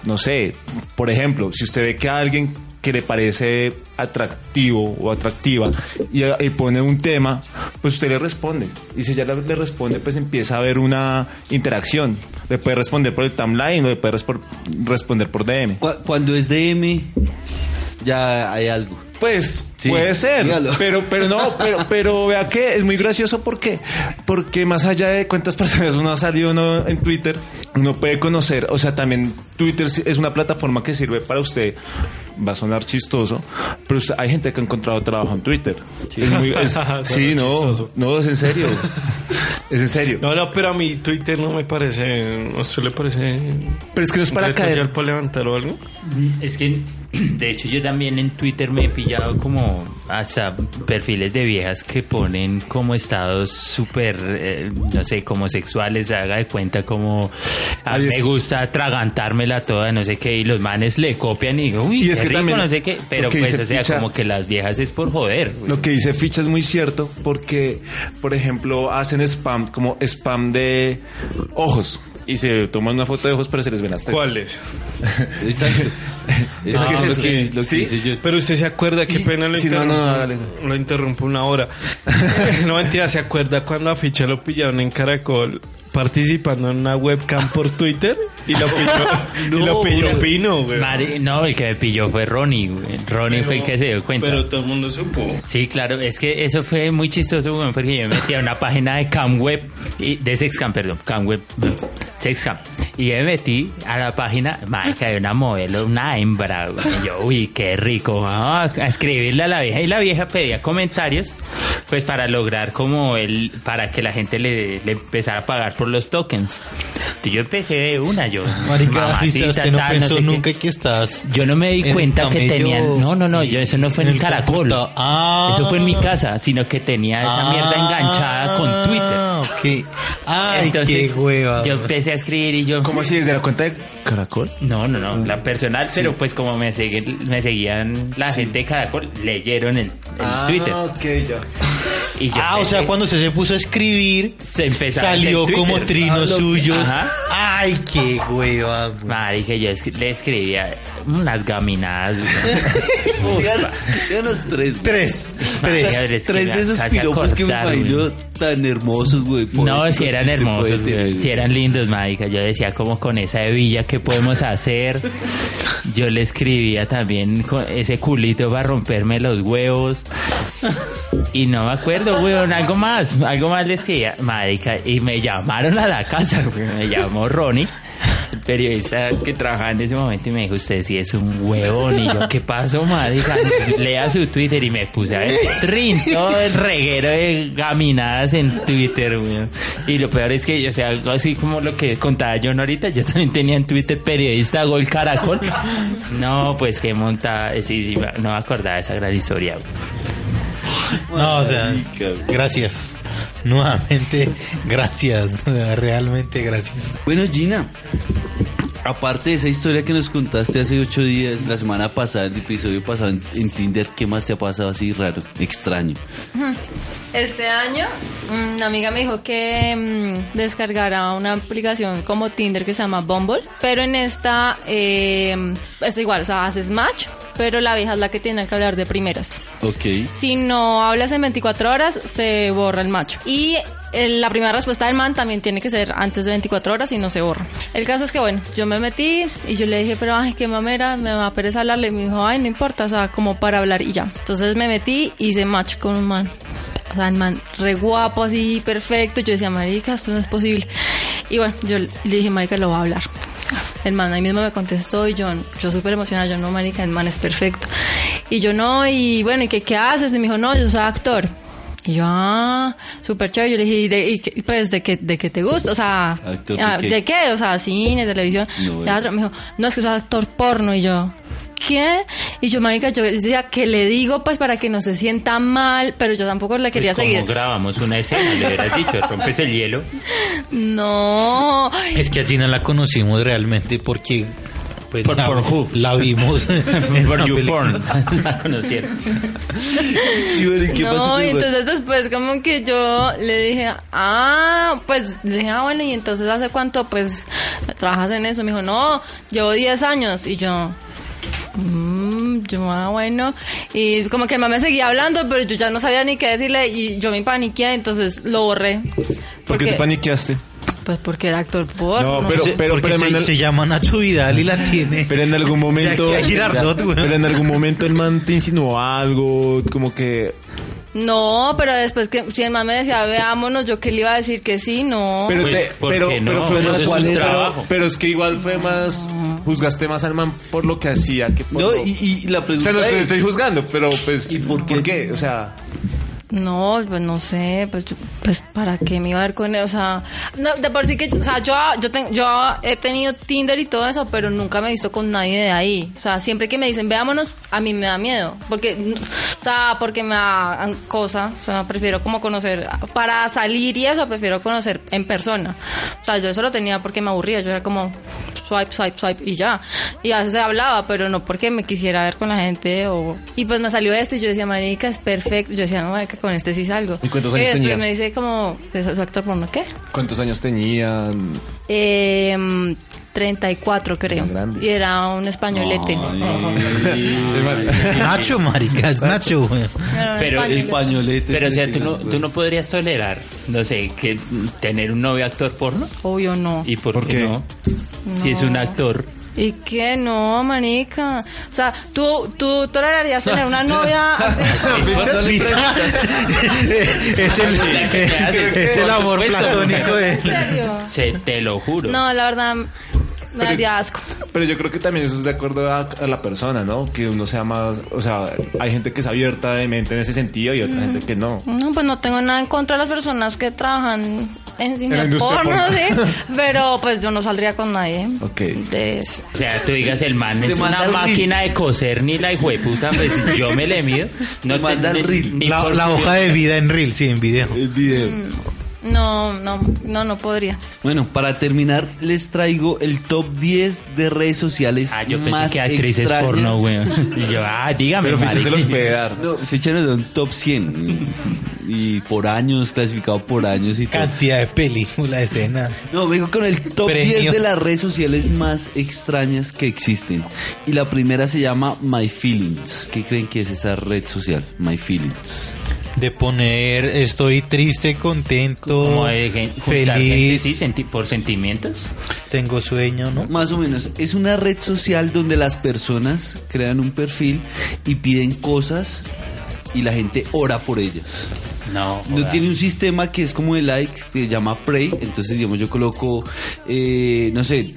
No sé, por ejemplo, si usted ve que a alguien que le parece atractivo o atractiva y, y pone un tema, pues usted le responde. Y si ella le, responde, pues empieza a haber una interacción. Le puede responder por el timeline o le puede responder por DM. Cu- Cuando es DM, ya hay algo. Pues Sí, puede ser, dígalo. pero pero no, pero pero vea que es muy gracioso porque porque más allá de cuántas personas uno ha salido uno en Twitter, uno puede conocer, o sea, también Twitter es una plataforma que sirve para usted va a sonar chistoso, pero usted- hay gente que ha encontrado trabajo en Twitter. Es muy- es- sí, no, chistoso. no, es en serio. Es en serio. No, no, pero a mí Twitter no me parece. ¿A usted le parece. Pero es que no es para caer. para levantar o algo? Es que, de hecho, yo también en Twitter me he pillado como hasta perfiles de viejas que ponen como estados súper, eh, no sé, como sexuales, haga de cuenta como a Ahí mí es- me gusta atragantármela toda, no sé qué, y los manes le copian y digo, uy, Y es que rico, también no sé qué, pero pues, o sea, como que las viejas es por joder. güey. Lo que dice Ficha es muy cierto porque, por ejemplo, hacen spam, como spam de ojos. Y se toman una foto de ojos, pero se les ven las tetas. ¿Cuáles? Exacto. Es Ah, que es lo que- que, lo que sí, yo. Pero usted se acuerda, qué pena lo no, interrumpo. no, no, dale. Lo interrumpo una hora. no mentira, ¿se acuerda cuando a Ficha lo pillaron en Caracol participando en una webcam por Twitter? Y lo pilló, y lo pilló. Pino, güey. Mari- no, el que me pilló fue Ronnie, güey. Ronnie fue el que se dio cuenta. Pero todo el mundo supo. Sí, claro, es que eso fue muy chistoso, güey, porque yo me metí a una página de Camweb, y, de Sexcam, perdón, Camweb, Sexcam, y yo me metí a la página, marica, de una modelo, una hembra, güey, y yo, uy, qué rico, vamos a escribirle a la vieja, y la vieja pedía comentarios, pues para lograr como el, para que la gente le, le empezara a pagar por los tokens. Yo empecé de una, yo, Marica, usted no tal, pensó sé qué. nunca que estás. Yo no me di cuenta que tenían. No, no, no, yo eso no fue en, en el caracol. Ah. Eso fue en mi casa, sino que tenía esa mierda enganchada con Twitter. Ah, ok. Ay, Entonces, qué hueva. Yo empecé a escribir y yo... ¿Cómo así? ¿Desde la cuenta de Caracol? No, no, no, la personal, pero pues como me, segui- me seguían la gente de Caracol, leyeron el, el Twitter. Ah, ok, ya. Y Ah, o sea, cuando usted se puso a escribir, se empezaba a salió como trinos Ah, lo- suyos. Ajá. Ay, qué hueva. güey. Marica, yo es- le escribía unas gaminadas. Díganos tres. Tres. Tres. Tres de esos piropos que me imagino tan hermosos, güey. No, si eran hermosos, güey. si eran lindos, marica. Yo decía como con esa hebilla que podemos hacer. Yo le escribía también con ese culito para romperme los huevos. Y no me acuerdo, weón, algo más, algo más le escribía, marica, y me llamaron a la casa, güey, me llamó Ronnie, el periodista que trabajaba en ese momento y me dijo, usted sí es un huevón, y yo, ¿qué pasó, marica? Lea su Twitter y me puse a ver trin, todo el reguero de gaminadas en Twitter, weón. Y lo peor es que, o sea, algo así como lo que contaba John ahorita, yo también tenía en Twitter periodista Gol Caracol. No, pues que montada, sí, sí, no me acordaba de esa gran historia, güey. No, o sea, gracias. Nuevamente, gracias. Realmente gracias. Bueno, Gina, aparte de esa historia que nos contaste hace ocho días, la semana pasada, el episodio pasado en, Tinder, ¿qué más te ha pasado así raro, extraño? Este año, una amiga me dijo que mm, descargara una aplicación como Tinder que se llama Bumble, pero en esta eh, es igual, o sea, haces match, pero la vieja es la que tiene que hablar de primeras. Ok. Si no hablas en 24 horas, se borra el macho. Y la primera respuesta del man también tiene que ser antes de 24 horas y no se borra. El caso es que, bueno, yo me metí y yo le dije, pero ay, qué mamera, me va a pereza hablarle. Y me dijo, ay, no importa, o sea, como para hablar y ya. Entonces me metí y hice match con un man. O sea, el man re guapo, así, perfecto. Yo decía, marica, esto no es posible. Y bueno, yo le dije, marica, lo voy a hablar. El man ahí mismo me contestó y yo, yo súper emocionada, yo no, marica, el man es perfecto. Y yo no, y bueno, ¿y qué, qué haces? Y me dijo, no, yo soy actor. Y yo, ah, súper chévere. Yo le dije, ¿y, de, y pues, ¿de qué, ¿de qué te gusta? O sea, ¿Actor de ah, qué? ¿de qué? O sea, cine, televisión, No, teatro. Me dijo, no, es que soy actor porno. Y yo, ¿qué? Y yo, marica, yo decía, ¿qué le digo? Pues para que no se sienta mal, pero yo tampoco le quería pues seguir. como grabamos una escena, le hubieras dicho, rompes el hielo. No. Es que a Gina la conocimos realmente porque pues, Por la, Pornhub. la vimos Por una you película. porn. La conocieron. Y bueno, ¿y qué pasó no, el- entonces después como que yo le dije, ah, pues le dije, ah, bueno, y entonces hace cuánto pues trabajas en eso. Me dijo, no, llevo 10 años. Y yo, mm, yo, ah, bueno. Y como que el me seguía hablando, pero yo ya no sabía ni qué decirle y yo me paniqué, entonces lo borré. ¿Por qué te paniqueaste? Pues porque era actor porno. No, pero- Se- porque pero se, el- se llama Nacho Vidal y la tiene. Pero en algún momento... Girardot, güey. Pero en algún momento el man te insinuó algo, como que... No, pero después que si el man me decía, veámonos, yo que le iba a decir que sí, no. Pero, Pues, te- ¿por pero, qué no? pero fue Eso más es un ¿cuál era? trabajo. Pero es que igual fue más... Juzgaste más al man por lo que hacía que por No, lo- y, y la O pregunta sea, no te es, estoy juzgando, pero pues... ¿Y por qué? O sea... No, pues no sé, pues, pues para qué me iba a ver con él, o sea, no, de por sí que, o sea, yo, yo, ten- yo he tenido Tinder y todo eso, pero nunca me he visto con nadie de ahí, o sea, siempre que me dicen veámonos, a mí me da miedo, porque, o sea, porque me da cosa, o sea, prefiero como conocer, para salir y eso, prefiero conocer en persona, o sea, yo eso lo tenía porque me aburría, yo era como swipe, swipe, swipe y ya, y a veces hablaba, pero no porque me quisiera ver con la gente o, y pues me salió esto y yo decía, marica, es perfecto, yo decía, no, marica, con este sí salgo. ¿Y cuántos Y años después tenía? me dice como, ¿es actor porno qué? ¿Cuántos años tenían? Eh, 34 creo. Grande. Y era un españolete. Nacho, marica, es Nacho, Pero españolete. Pero, o sea, tú no, tú no podrías tolerar, no sé, que tener un novio actor porno. Obvio no. ¿Y por, ¿Por qué, qué? no? Si es un actor. ¿Y qué? No, manica. O sea, tú, tú tolerarías tener una novia. es el, es el amor platónico de. Se, te lo juro. No, la verdad, me Pero- daría asco. Pero yo creo que también eso es de acuerdo a, a la persona, ¿no? Que uno sea más... O sea, hay gente que es abierta de mente en ese sentido y otra gente que no. No, pues no tengo nada en contra de las personas que trabajan en En porno, porno. sí. Pero pues yo no saldría con nadie. Ok. De eso. O sea, tú digas, el man es una máquina de coser ni la hijueputa, pues yo me le mido. No Te manda el reel. ni la, hoja de vida en reel, sí, en video. El video. Mm. No, no, no, no podría. Bueno, para terminar, les traigo el top 10 de redes sociales Ah, yo más pensé que actrices extrañas. porno, güey. Y yo, ah, dígame, Pero se marica. los puede dar. No, ficharon de un top 100 y por años, clasificado por años y todo. Cantidad de película, escena. No, vengo con el top Premios. 10 de las redes sociales más extrañas que existen. Y la primera se llama My Feelings. ¿Qué creen que es esa red social? My Feelings. De poner estoy triste, contento, Como de gen- juntar gente, feliz, sí, senti- por sentimientos. tengo sueño, ¿no? Más o menos, es una red social donde las personas crean un perfil y piden cosas y la gente ora por ellas. No, No tiene un sistema que es como de likes, que se llama Pray. Entonces, digamos, yo coloco, eh, no sé,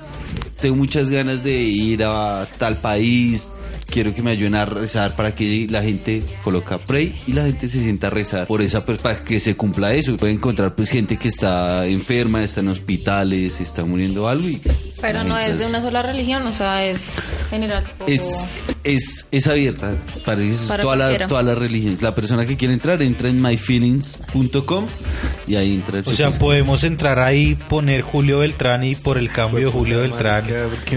tengo muchas ganas de ir a tal país. Quiero que me ayuden a rezar para que la gente coloca pray y la gente se sienta a rezar por esa pues, para que se cumpla eso. Puede encontrar pues gente que está enferma, está en hospitales, está muriendo algo y Pero no es de una sola religión, o sea, es general. o- es, es, es abierta para, eso, Para toda la, cualquiera. todas las religiones. La persona que quiere entrar entra en myfeelings.com y ahí entra. O sea, podemos entrar ahí, poner Julio Beltrán y por el cambio de Julio Beltrán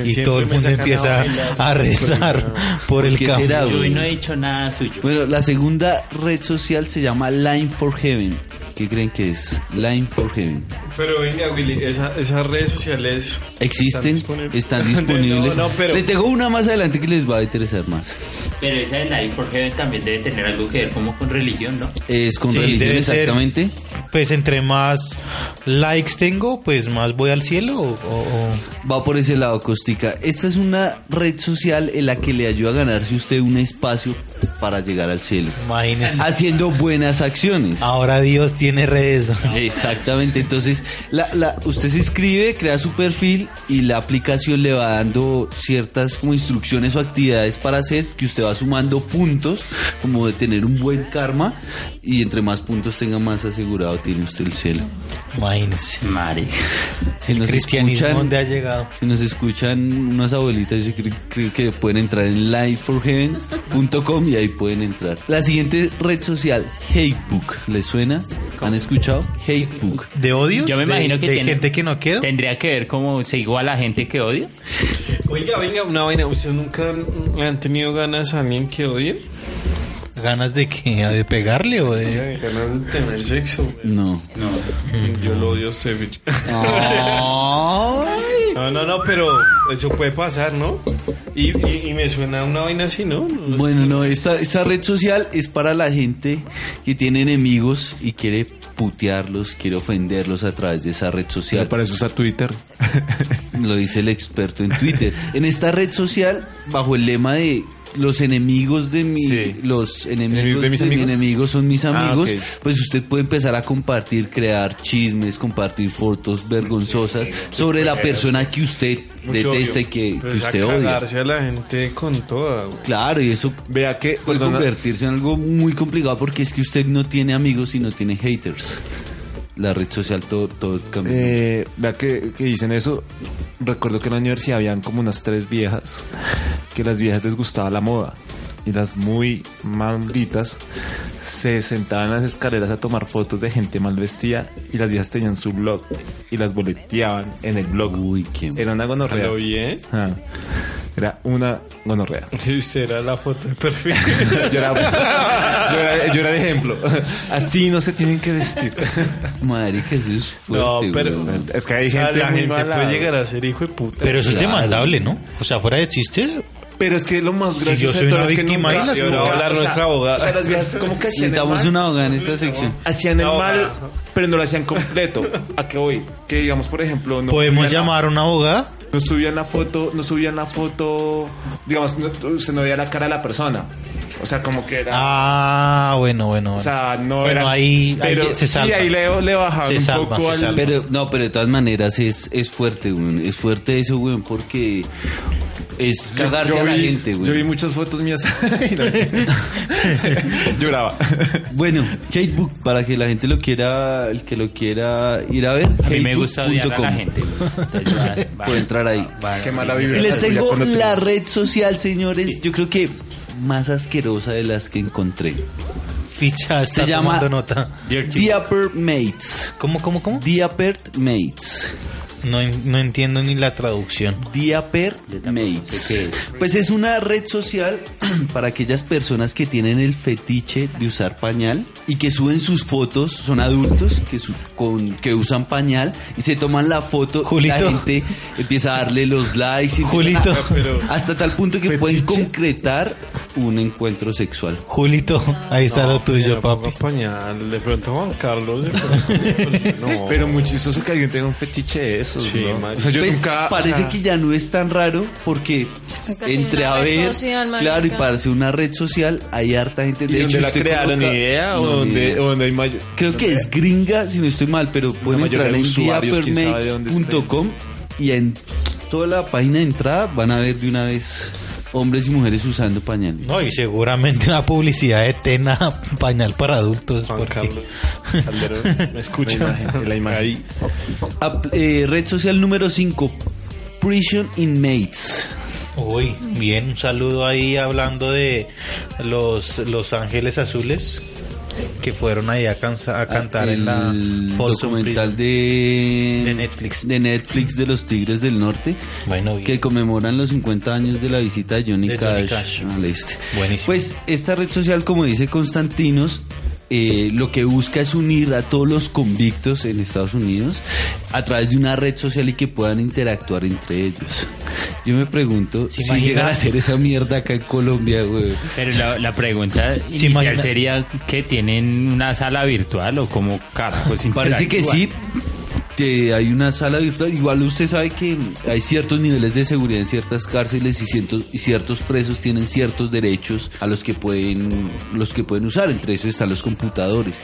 y todo el mundo a empieza bailar. a rezar por el cambio. será, Yo no he dicho nada suyo. Bueno, la segunda red social se llama Line for Heaven. ¿Qué creen que es? Line for Heaven. Pero venga, Willy, esa- esas redes sociales Existen, disponibles? están disponibles. No, no, pero- Le tengo una más adelante que les va a interesar más. Pero esa de Life for Heaven también debe tener algo que ver como con religión, ¿no? Es con Sí, religión ser. exactamente. Pues entre más likes tengo, pues más voy al cielo o, o- o- Va por ese lado, Costica. Esta es una red social en la que le ayuda a ganarse usted un espacio para llegar al cielo. imagínese. Haciendo buenas acciones. Ahora Dios tiene redes. Exactamente, entonces la, la- usted se inscribe, crea su perfil y la aplicación le va dando ciertas como instrucciones o actividades para hacer que usted va sumando puntos como de tener un buen karma y entre más puntos tenga más asegurado tiene usted el cielo. Imagínese. Mari. Si nos Cristianismo escuchan, donde ha llegado. si nos escuchan unas abuelitas, yo creo, creo que pueden entrar en lifeforheaven.com y ahí pueden entrar. La siguiente red social, Hatebook, ¿les suena? ¿Han escuchado? Hatebook. ¿De odio? Yo me ¿De- imagino que de tiene- gente que no quiero. Tendría que ver cómo se igual a la gente que odia. Oiga, venga, una vaina. ¿Ustedes nunca le han tenido ganas a alguien que odie? ¿Ganas de que ¿De pegarle o de.? Ganas de tener sexo. güey. No. No. Yo lo odio a usted, bicho. No, no, no, pero eso puede pasar, ¿no? Y, y, y me suena una vaina así, ¿no? No- Bueno, no, esta, esta red social es para la gente que tiene enemigos y quiere putearlos, quiere ofenderlos a través de esa red social. Para eso usa Twitter. Lo dice el experto en Twitter. En esta red social, bajo el lema de los enemigos de mi, Sí. los enemigos, ¿Enemigos de mis mi amigos? enemigos son mis Ah, amigos, pues usted puede empezar a compartir, crear chismes, compartir fotos vergonzosas sobre la persona que usted mucho detesta y que, que Pues a usted odia. a la gente con toda, güey. Claro, y eso Vea que, puede perdona, convertirse en algo muy complicado porque es que usted no tiene amigos y no tiene haters. La red social todo, todo cambia. eh, vea que, que dicen eso. Recuerdo que en la universidad habían como unas tres viejas que las viejas les gustaba la moda. Y las muy malditas se sentaban en las escaleras a tomar fotos de gente mal vestida y las viejas tenían su blog y las boleteaban en el blog. Uy, qué... Era una gonorrea. ¿Lo oye? Ah, Era una gonorrea. Y usted era la foto de perfil. Yo era, yo era, yo era el ejemplo. Así no se tienen que vestir. Marica, eso es no, fuerte, pero weón. Es que hay o sea, gente la muy gente mala, puede güey. llegar a ser hijo de puta. Pero eso es demandable, ¿no? O sea, fuera de chiste. Pero es que lo más Si gracioso yo soy de todo una es que víctima nunca, y las hablar o sea, nuestra abogada. O sea, las viejas como que hacían el mal, una abogada en esta sección. hacían el No, mal, no. pero no lo hacían completo. ¿A qué voy? Que digamos, por ejemplo, no ¿Podemos llamar a una abogada? no subían la foto, no subían la foto, digamos, no, se no veía la cara de la persona. O sea, como que era Ah, bueno, bueno. bueno. o sea, no Bueno, era ahí- pero ahí se sí salva. ahí le, le bajaban Se un salva, poco se al salva. Pero, no, pero de todas maneras es, es fuerte, weón. Es fuerte eso, weón, porque es cagarse yo a la vi- gente, Yo vi muchas fotos mías. Lloraba. Bueno, Hatebook, para que la gente lo quiera, el que lo quiera ir a ver. A mí me gusta odiar a la gente. güey. Entonces, va- entrar ahí. va- Qué mala vibra. Y les tengo la red social, señores, yo creo que más asquerosa de las que encontré. Picha está Se llama nota. Diaper Mates. ¿Cómo, cómo, cómo? Diaper Mates. No, no entiendo ni la traducción. Diaper Mates. sé. Pues es una red social para aquellas personas que tienen el fetiche de usar pañal y que suben sus fotos, son adultos que, su- con, que usan pañal y se toman la foto Julito. y la gente empieza a darle los likes y Julito. a- hasta tal punto que pueden concretar un encuentro sexual. Julito, ahí está lo tuyo, papi. Pañal, de pronto Juan Carlos. de pronto- no. Pero muy chistoso que alguien tenga un fetiche de eso. Sí, ¿no? O sea, yo Pues, nunca. o parece sea, que ya no es tan raro porque Casi entre una a red ver, social, marica. claro, y para hacer una red social hay harta gente. ¿Y De dónde hecho, la usted crearon? coloca- ¿Ni idea? ¿O No, o dónde hay mayor.? Creo que es gringa, si no estoy mal, pero pueden entrar en diapermates.com y en toda la página de entrada van a ver de una vez hombres y mujeres usando pañal. No, y seguramente una publicidad de Tena pañal para adultos. Juan porque- Carlos. Calderón, ¿me escucha? La imagen, la imagen. Ahí. Eh, red social número 5, Prison Inmates. Uy, bien, un saludo ahí hablando de los, los Ángeles Azules que fueron ahí a, cansa- a cantar en la documental de, De Netflix. de Netflix de los Tigres del Norte Bueno, que conmemoran los 50 años de la visita de Johnny, De Johnny Cash, Cash. al este. Buenísimo. Pues esta red social, como dice Constantinos, eh, lo que busca es unir a todos los convictos en Estados Unidos a través de una red social y que puedan interactuar entre ellos. Yo me pregunto ¿Se si imagina? llegan a hacer esa mierda acá en Colombia, güey. Pero la, la pregunta ¿Se inicial imagina? sería que tienen una sala virtual o como carajos Parece que sí. Que hay una sala virtual. Igual usted sabe que hay ciertos niveles de seguridad en ciertas cárceles y ciertos, y ciertos presos tienen ciertos derechos a los que pueden los que pueden usar. Entre esos están los computadores.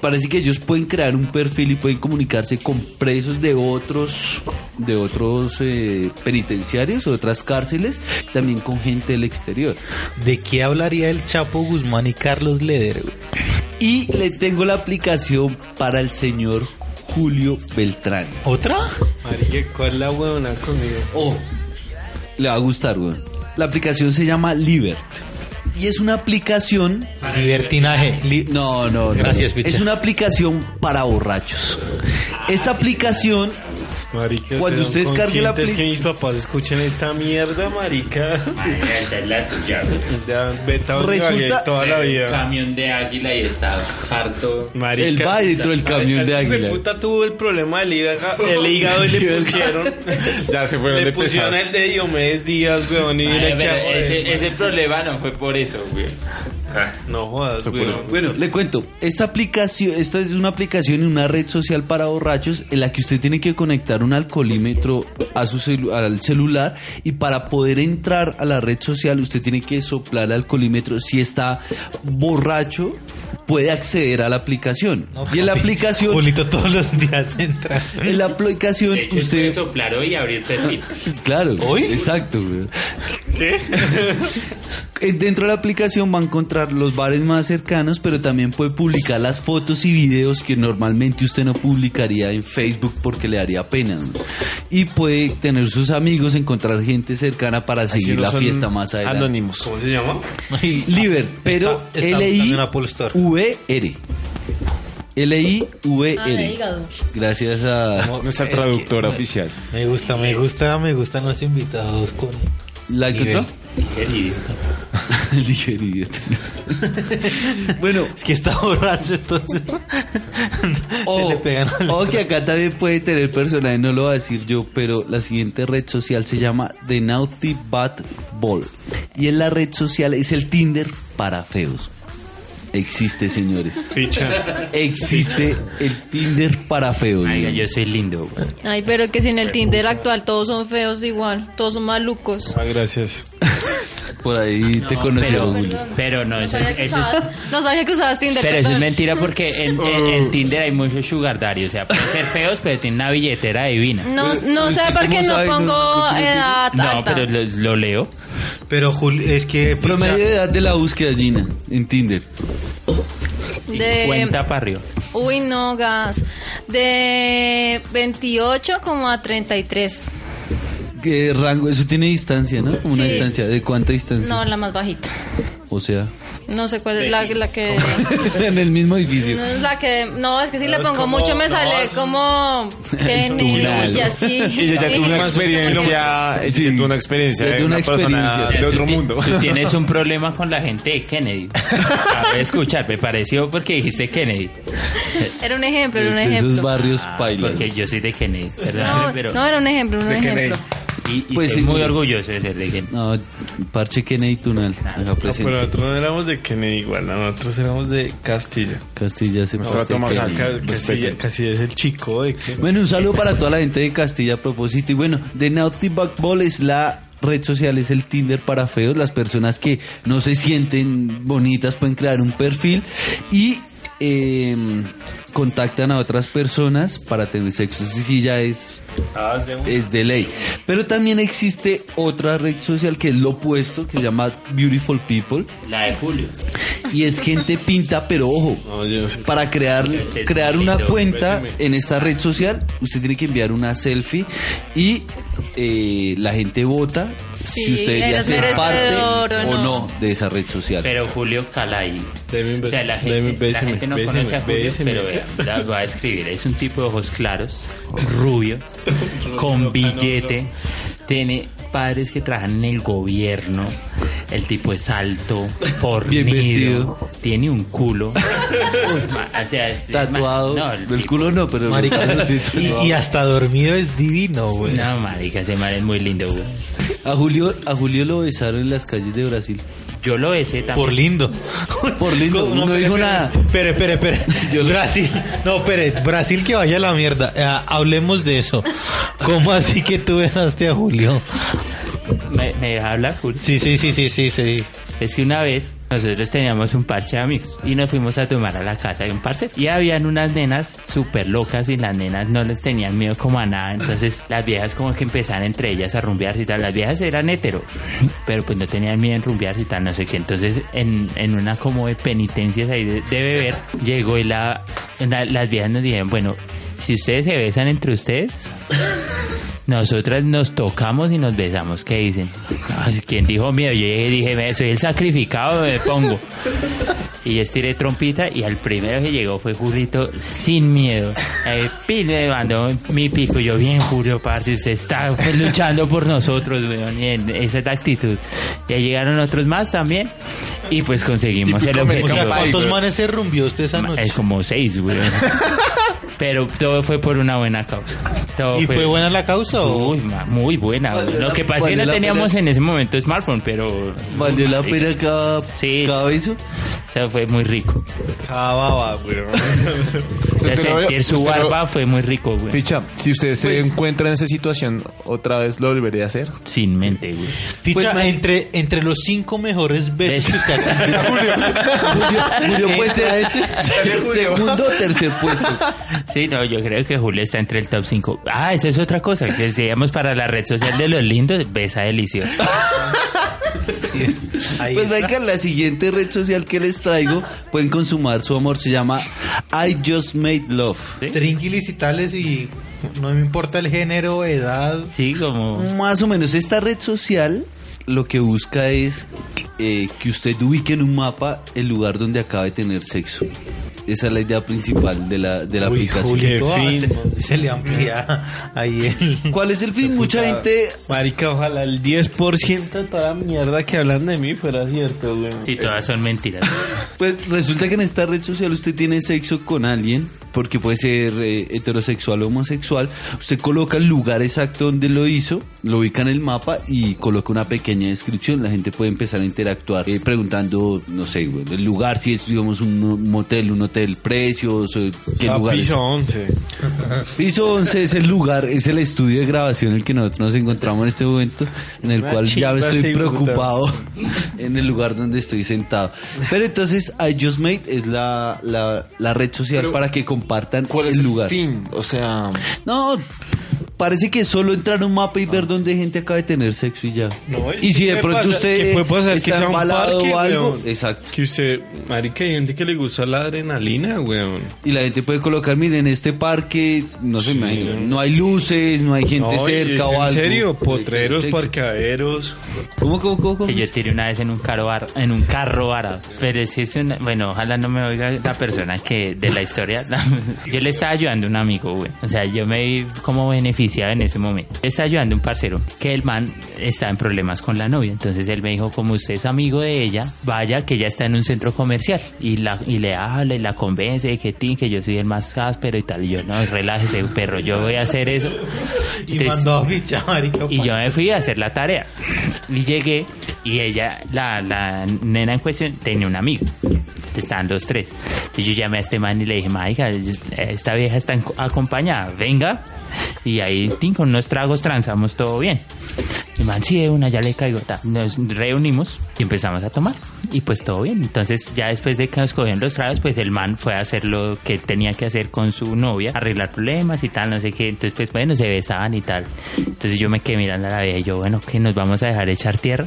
Parece que ellos pueden crear un perfil y pueden comunicarse con presos de otros de otros eh, penitenciarios otras cárceles, también con gente del exterior. ¿De qué hablaría el Chapo Guzmán y Carlos Leder? Y le tengo la aplicación para el señor Julio Beltrán. ¿Otra? Marica, ¿cuál la huevona conmigo? Oh, le va a gustar, güey. La aplicación se llama Libert. Y es una aplicación. Libertinaje. Li- No, no, no. Gracias, Picha. Es una aplicación para borrachos. Esta aplicación. Marica, Cuando ¿serán usted descargue la conscientes apli- que mis papás escuchen esta mierda, marica. Marica, esa es la suya. güey. Ya, vete a donde Resulta- toda la vida. Camión de águila y está harto. Marica. Él va dentro del camión de águila. hijueputa tuvo el problema del hígado, el hígado y le pusieron. Ya se fueron le de pusieron pesados. el de Diomedes Díaz, weón. Y Ay, mira pero que ese, ese problema no fue por eso, No jodas. Bueno, le cuento. Esta aplicación, esta es una aplicación y una red social para borrachos en la que usted tiene que conectar un alcoholímetro a su celu- al celular y para poder entrar a la red social usted tiene que soplar el alcoholímetro. Si está borracho, puede acceder a la aplicación. No, y en la aplicación, Julito todos los días entra. en la aplicación De hecho, usted soplar hoy y abrir. Claro, ¿Hoy? exacto. güey. ¿Qué? Dentro de la aplicación va a encontrar los bares más cercanos, pero también puede publicar las fotos y videos que normalmente usted no publicaría en Facebook porque le daría pena. ¿no? Y puede tener sus amigos, encontrar gente cercana para Así seguir no la fiesta más adelante. Anónimos. ¿Cómo se llama? Liber, pero. L-I-V-R. L-I-V-R. Ah. Gracias a Nuestra traductora oficial. Me gusta, me gusta, me gustan los invitados con... la Nivel. Encontró. Liber, idiota. bueno, Es que está borracho, entonces... O, le pegan al o otro. que acá también puede tener personaje, no lo voy a decir yo, pero la siguiente red social se llama The Naughty Bat Ball. Y en la red social es el Tinder para feos. Existe, señores. Ficha. Existe el Tinder para feos. Oiga, yo soy lindo, güey. Ay, pero que si en el Tinder actual todos son feos igual, todos son malucos. Ah, gracias. Por ahí te No, conoció pero, Julio. pero no, No eso, sabía que eso es, usabas, no sabía que usabas Tinder. pero eso es mentira porque en, en- en Tinder hay muchos sugar daddy, o sea, pueden ser feos, pero tienen una billetera divina. No, no sé ¿usted por qué cómo no? ¿No- pongo no edad No, alta. pero lo, lo leo. Pero Jul, es que... Promedio de edad de la búsqueda, Gina, en Tinder. De, Cuenta para arriba. uy, no, gas. De 28 como a 33. ¿Qué rango? Eso tiene distancia, ¿no? Como una Sí. distancia. ¿De cuánta distancia? No, la más bajita. O sea, No sé cuál es la, la que... en el mismo edificio. No es la que... No, es que si le pongo como- mucho me no, sale es- como... Kennedy Tunal. y así. Ella ya tuvo una experiencia, ya tuvo una experiencia de una persona de otro mundo. Tú tienes un problema con la gente de Kennedy. A ver, escuchar, me pareció porque dijiste Kennedy. Era un ejemplo, era un de esos ejemplo. barrios Ah, pailas. porque yo soy de Kennedy, perdón, No, pero no, era un ejemplo, un ejemplo. Y, y Pues soy sí, muy pues. orgulloso de ser de Kennedy. No, parche Kennedy Tunal. Acá No, pero nosotros no éramos de Kennedy igual, nosotros éramos de Castilla. Castilla se Nuestra parte toma Kennedy. saca. Ca- Casi, casi es el chico de que Bueno, un saludo para toda la gente de Castilla a propósito. Y bueno, The Naughty Bug Ball es la red social, es el Tinder para feos. Las personas que no se sienten bonitas pueden crear un perfil y eh, contactan a otras personas para tener sexo. Eso sí ya es es de ley. Pero también existe otra red social que es lo opuesto, que se llama Beautiful People. La de Julio. Y es gente pinta, pero ojo, No, yo no sé. para crear, Es crear una lindo, cuenta pésime. en esta red social, usted tiene que enviar una selfie y eh, la gente vota Sí, si usted debería eres ser parte o no. no de esa red social. Pero Julio Calai. O sea, la gente, la gente no béseme, conoce a Julio, béseme. pero vea, la voy a describir. Es un tipo de ojos claros, rubio, con billete. Tiene padres que trabajan en el gobierno. El tipo es alto, fornido, vestido. tiene un culo. Uy, ma- o sea, es- Tatuado, no, el del tipo- culo no, pero Marica, sí, y hasta dormido es divino, güey. No, marica, ese man es muy lindo, güey. a Julio a Julio lo besaron en las calles de Brasil. Yo lo besé también. Por lindo. Por lindo, no dijo nada. Espere, espere, espere. Brasil. No, espere. Brasil que vaya a la mierda. Eh, hablemos de eso. ¿Cómo así que tú besaste a Julio? ¿Me, me deja hablar, Julio? Sí, sí, sí, sí, sí, sí. Es que una vez nosotros teníamos un parche de amigos y nos fuimos a tomar a la casa de un parce. Y habían unas nenas súper locas y las nenas no les tenían miedo como a nada. Entonces las viejas como que empezaban entre ellas a rumbearse y tal. Las viejas eran hetero pero pues no tenían miedo en rumbearse y tal no sé qué. Entonces en, en una como de penitencias ahí de, beber llegó y la- las viejas nos dijeron bueno si ustedes se besan entre ustedes nosotras nos tocamos y nos besamos. ¿Qué dicen? ¿Quién dijo miedo? Yo dije, "Me- soy el sacrificado, me pongo. Y yo estiré trompita y al primero que llegó fue Julito sin miedo. Eh, pi, me mandó mi pico. Yo, bien, Julio, parce, usted está pues, luchando por nosotros, weón. Y en- esa es la actitud. Ya llegaron otros más también. Y pues conseguimos el O objetivo. sea, ¿cuántos manes se rumbió usted esa noche? Es como seis, weón. Pero todo fue por una buena causa. Todo ¿Y fue buena la causa o...? Uy, ma- muy buena. güey. Lo que pasa es que Valió no teníamos pena. en ese momento smartphone, pero... ¿Valió la pena cada, Sí. cada beso? O sea, fue muy rico. Acababa, güey. O sea, sentir su lo- barba fue muy rico, güey. Ficha, si usted se Pues- encuentra en esa situación, otra vez lo volvería a hacer. Sin mente, güey. Ficha, Pues, man- entre, entre los cinco mejores besos que usted ha tenido. Julio, Julio puede ser Ese- segundo o tercer puesto. Sí, no, yo creo que Julio está entre el top 5. Ah, esa es otra cosa. Que decíamos para la red social de los lindos, besa delicioso. Ahí Pues está. venga, la siguiente red social que les traigo, pueden consumar su amor, se llama I Just Made Love. Trinquilis y tales y no me importa el género, edad. Sí, como... Más o menos, esta red social lo que busca es eh, que usted ubique en un mapa el lugar donde acaba de tener sexo. Esa es la idea principal de la, de la Uy, aplicación. Julito, Qué fin. se, se le amplía ahí el... ¿Cuál es el fin? Mucha gente Marica, ojalá el 10% de toda la mierda que hablan de mí fuera cierto, güey. Sí, todas son mentiras. Pues resulta que en esta red social usted tiene sexo con alguien, porque puede ser eh, heterosexual o homosexual. Usted coloca el lugar exacto donde lo hizo, lo ubica en el mapa y coloca una pequeña descripción. La gente puede empezar a interactuar eh, preguntando, no sé, bueno, el lugar, si es, digamos, un motel, un hotel, precios, o qué Ah, lugar. es. piso 11. Piso 11 es el lugar, es el estudio de grabación en el que nosotros nos encontramos en este momento, en el Una cual ya me estoy preocupado en el lugar donde estoy sentado. Pero entonces, I Just Made es la, la, la red social Pero, para que compartan ¿Cuál el es el lugar. fin? O sea, No, parece que solo entrar a un mapa y ver dónde gente acaba de tener sexo y ya. No, es y si de pronto pasar- usted que puede pasar que sea un embalado parque, o algo, weón. exacto. Que usted, marica, hay gente que le gusta la adrenalina, weón. Y la gente puede colocar, miren, en este parque, no Sí. imagina, no hay luces, no hay gente No, cerca es o en algo. serio, Puede potreros, parqueaderos. ¿Cómo, cómo, cómo? cómo? Que yo tiré una vez en un carro bar- en un carro varado. Pero si es una, bueno, ojalá no me oiga la persona que de la historia. yo le estaba ayudando a un amigo, güey. O sea, yo me vi como beneficiado en ese momento. Estaba ayudando a un parcero que el man está en problemas con la novia. Entonces él me dijo, como usted es amigo de ella, vaya que ella está en un centro comercial y la y le habla y la convence de que, tin, que yo soy el más áspero y tal. Y yo, no, relájese, perro, yo voy a hacer eso. Y Entonces- mandó a fichar, marica. y yo me fui a hacer la tarea. Y llegué y ella, la, la nena en cuestión, tenía un amigo. Estaban los tres. Entonces yo llamé a este man y le dije, marica, esta vieja está acompañada, venga. Y ahí, tin, con unos tragos transamos todo bien. Y man, sí, de una, ya le caigo. ta. Nos reunimos y empezamos a tomar. Y pues todo bien. Entonces ya después de que nos cogieron los tragos, pues el man fue a hacer lo que tenía que hacer con su novia, arreglar problemas y tal, no sé qué. Entonces, pues bueno, se besaban y tal. Entonces yo me quedé mirando a la vieja y yo, bueno, que nos vamos a dejar echar tierra.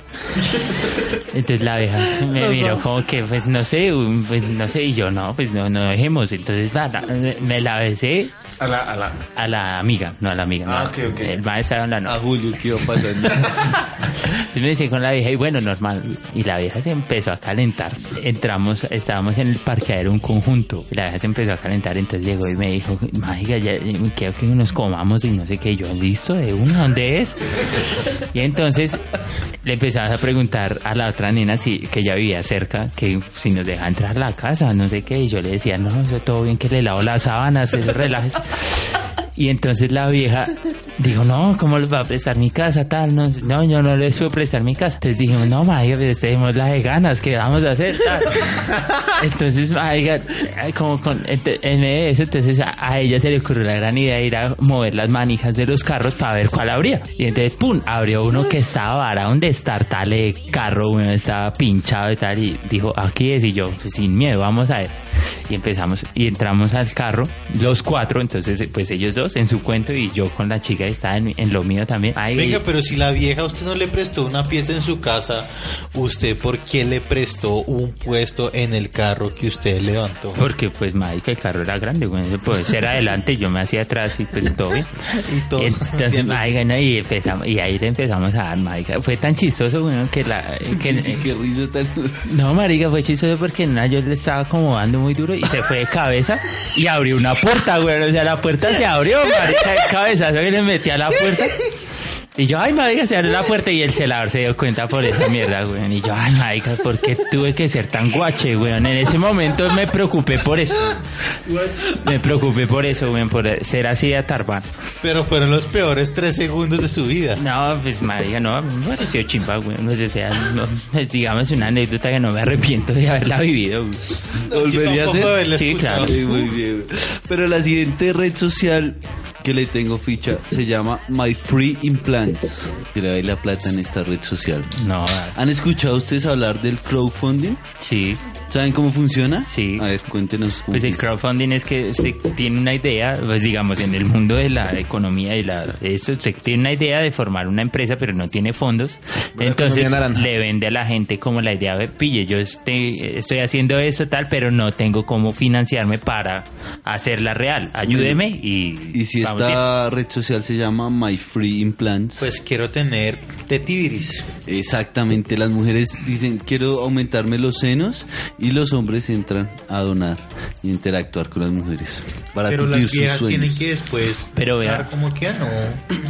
Entonces la vieja me miró como que, pues no sé, un- pues no sé, y yo, no, pues no, no dejemos. Entonces nada, me la besé A la, a la. a la amiga, no a la amiga. Ah, no. ok, ok. El man estaba hablando. A Julio, ¿qué iba pasando? Entonces me decía con la vieja y bueno, normal. Y la vieja se empezó a calentar. Entramos, estábamos en el parqueadero un conjunto. Y la vieja se empezó a calentar. Entonces llegó y me dijo, mágica, ya quiero que nos comamos y no sé qué. Y yo, listo, de una, ¿dónde es? Y entonces le empezamos a preguntar a la otra nena si que ella vivía cerca, que si nos deja entrar a la casa, no sé qué. Y yo le decía, no, eso todo bien que le lavo las sábanas, eso relajes. Y entonces la vieja dijo, no, ¿cómo les va a prestar mi casa? Tal, no, no yo no les puedo prestar mi casa. Entonces dijimos, no, madre, pues tenemos la de ganas, ¿qué vamos a hacer? Tal. Entonces, madre, como con, en de eso, entonces a, a ella se le ocurrió la gran idea de ir a mover las manijas de los carros para ver cuál abría. Y entonces, pum, abrió uno que estaba varado donde estar tal eh, carro, bueno, estaba pinchado y tal, y dijo, aquí es, y yo, pues, sin miedo, vamos a ver. Y empezamos, y entramos al carro, los cuatro, entonces, pues ellos dos en su cuento y yo con la chica estaba en, en lo mío también. Ay, Venga, pero si la vieja usted no le prestó una pieza en su casa, ¿usted por qué le prestó un puesto en el carro que usted levantó? Porque pues marica el carro era grande, güey, se puede ser adelante, yo me hacía atrás y pues todo bien. Y todos Entonces, marica, no, y empezamos, y ahí le empezamos a dar, marica. Fue tan chistoso, güey, que la, que, Sí, qué risa tan... no, marica, fue chistoso porque en una yo le estaba acomodando muy duro y se fue de cabeza y abrió una puerta, güey. O sea, la puerta se abrió, marica, el cabezazo que le metí a la puerta. Y yo, ay, marica, se abrió la puerta y el celador se dio cuenta por esa mierda, güey. Y yo, ay, marica, ¿por qué tuve que ser tan guache, güey? En ese momento me preocupé por eso. Me preocupé por eso, güey, por ser así de atarban. Pero fueron los peores tres segundos de su vida. No, pues marica, no, me pareció chimba, güey. No sé, o sea, no, es, digamos una anécdota que no me arrepiento de haberla vivido, güey. ¿Volvería a ser? Sí, claro. Sí, muy bien. Pero la siguiente red social que le tengo ficha se llama My Free Implants. Que le doy la plata en esta red social. No, ¿Han escuchado ustedes hablar del crowdfunding? sí. ¿Saben cómo funciona? Sí. A ver, cuéntenos. Pues el crowdfunding es que usted tiene una idea, pues digamos, en el mundo de la economía y la esto, usted tiene una idea de formar una empresa, pero no tiene fondos. Entonces economía naranja. le vende a la gente como la idea de, pille, yo estoy, estoy haciendo eso tal, pero no tengo cómo financiarme para hacerla real. Ayúdeme y... Y si vamos bien. Esta red social se llama My Free Implants. Pues quiero tener tetiviris. Exactamente, las mujeres dicen quiero aumentarme los senos y los hombres entran a donar y interactuar con las mujeres para Pero cumplir las sus viejas tienen sueños. que después Pero vea. como que ah,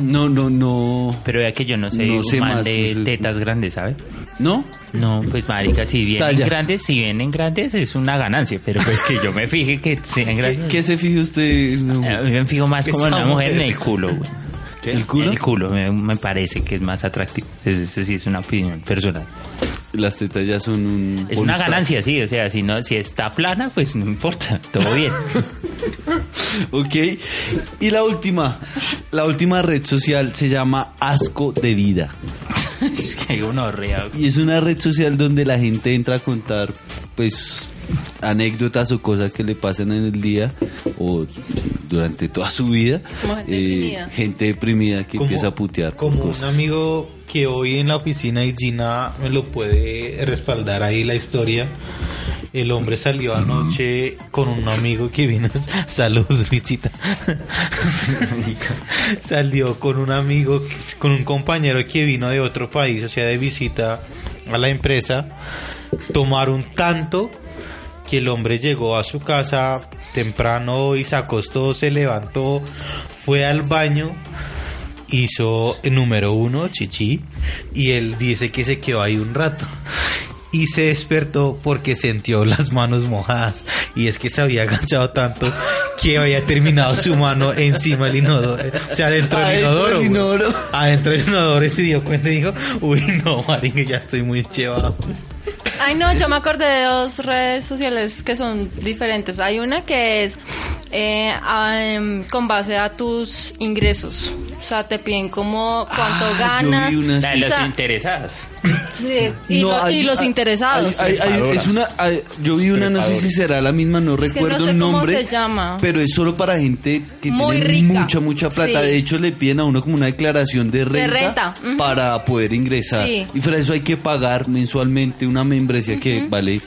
no. No, no, no. Pero vea que yo no No sé man más, de no sé. tetas grandes, ¿sabe? ¿No? No, pues marica, si vienen Talla. grandes, si vienen grandes es una ganancia, pero pues que yo me fije que sean ¿Qué, grandes. qué se fije usted? No. A mí me fijo más como en una mujer en el culo, güey. ¿El culo? El culo me, me parece que es más atractivo. Esa sí es una opinión personal. Las tetas ya son un... Es una ganancia, sí. O sea, si no, si está plana, pues no importa. Todo bien. Ok. Y la última, la última red social se llama Asco de Vida. que uno. Y es una red social donde la gente entra a contar, pues, anécdotas o cosas que le pasan en el día o durante toda su vida. Como gente eh, deprimida. gente deprimida que Como- empieza a putear. Como un amigo que hoy en la oficina y Gina me lo puede respaldar ahí la historia. El hombre salió anoche con un amigo que vino. Salud, visita. salió con un amigo, con un compañero que vino de otro país, o sea, de visita a la empresa. Tomaron tanto que el hombre llegó a su casa temprano y se acostó, se levantó, fue al baño, hizo número uno, chichi, y él dice que se quedó ahí un rato. Y se despertó porque sintió las manos mojadas. Y es que se había agachado tanto que había terminado su mano encima del inodoro. O sea, dentro del Adentro inodoro. inodoro. Adentro del inodoro y se dio cuenta y dijo, uy, no, marica, ya estoy muy llevado. Ay, no, yo me acordé de dos redes sociales que son diferentes. Hay una que es eh, em, con base a tus ingresos. O sea, te piden como cuánto Ah, ganas. una- La de O los sea, interesados. sí, y, No, lo- hay- y los hay- interesados. hay- es una, hay- yo vi una, no sé si será la misma, no que no recuerdo sé el cómo nombre. se llama. Pero es solo para gente que Muy tiene rica. mucha, mucha plata. Sí. De hecho, le piden a uno como una declaración de renta, para poder ingresar. Sí. Y para eso hay que pagar mensualmente una membresía que vale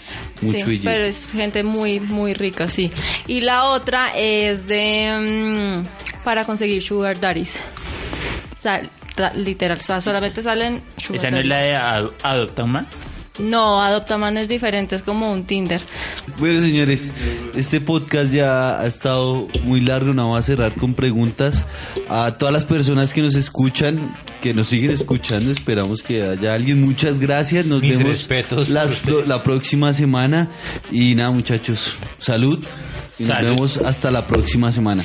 mucho Sí, pero es gente muy, muy rica, sí. Y la otra es de mm, para conseguir sugar daddies. O sea, literal, o sea, solamente salen sugar Esa no es la de Ad- Adopta. No, Adopta Mano es diferente, es como un Tinder. Bueno, señores, este podcast ya ha estado muy largo. No vamos a cerrar con preguntas a todas las personas que nos escuchan, que nos siguen escuchando. Esperamos que haya alguien. Muchas gracias. Nos Mis vemos respetos las- la próxima semana. Y nada, muchachos, salud. Y nos Salud. vemos hasta la próxima semana.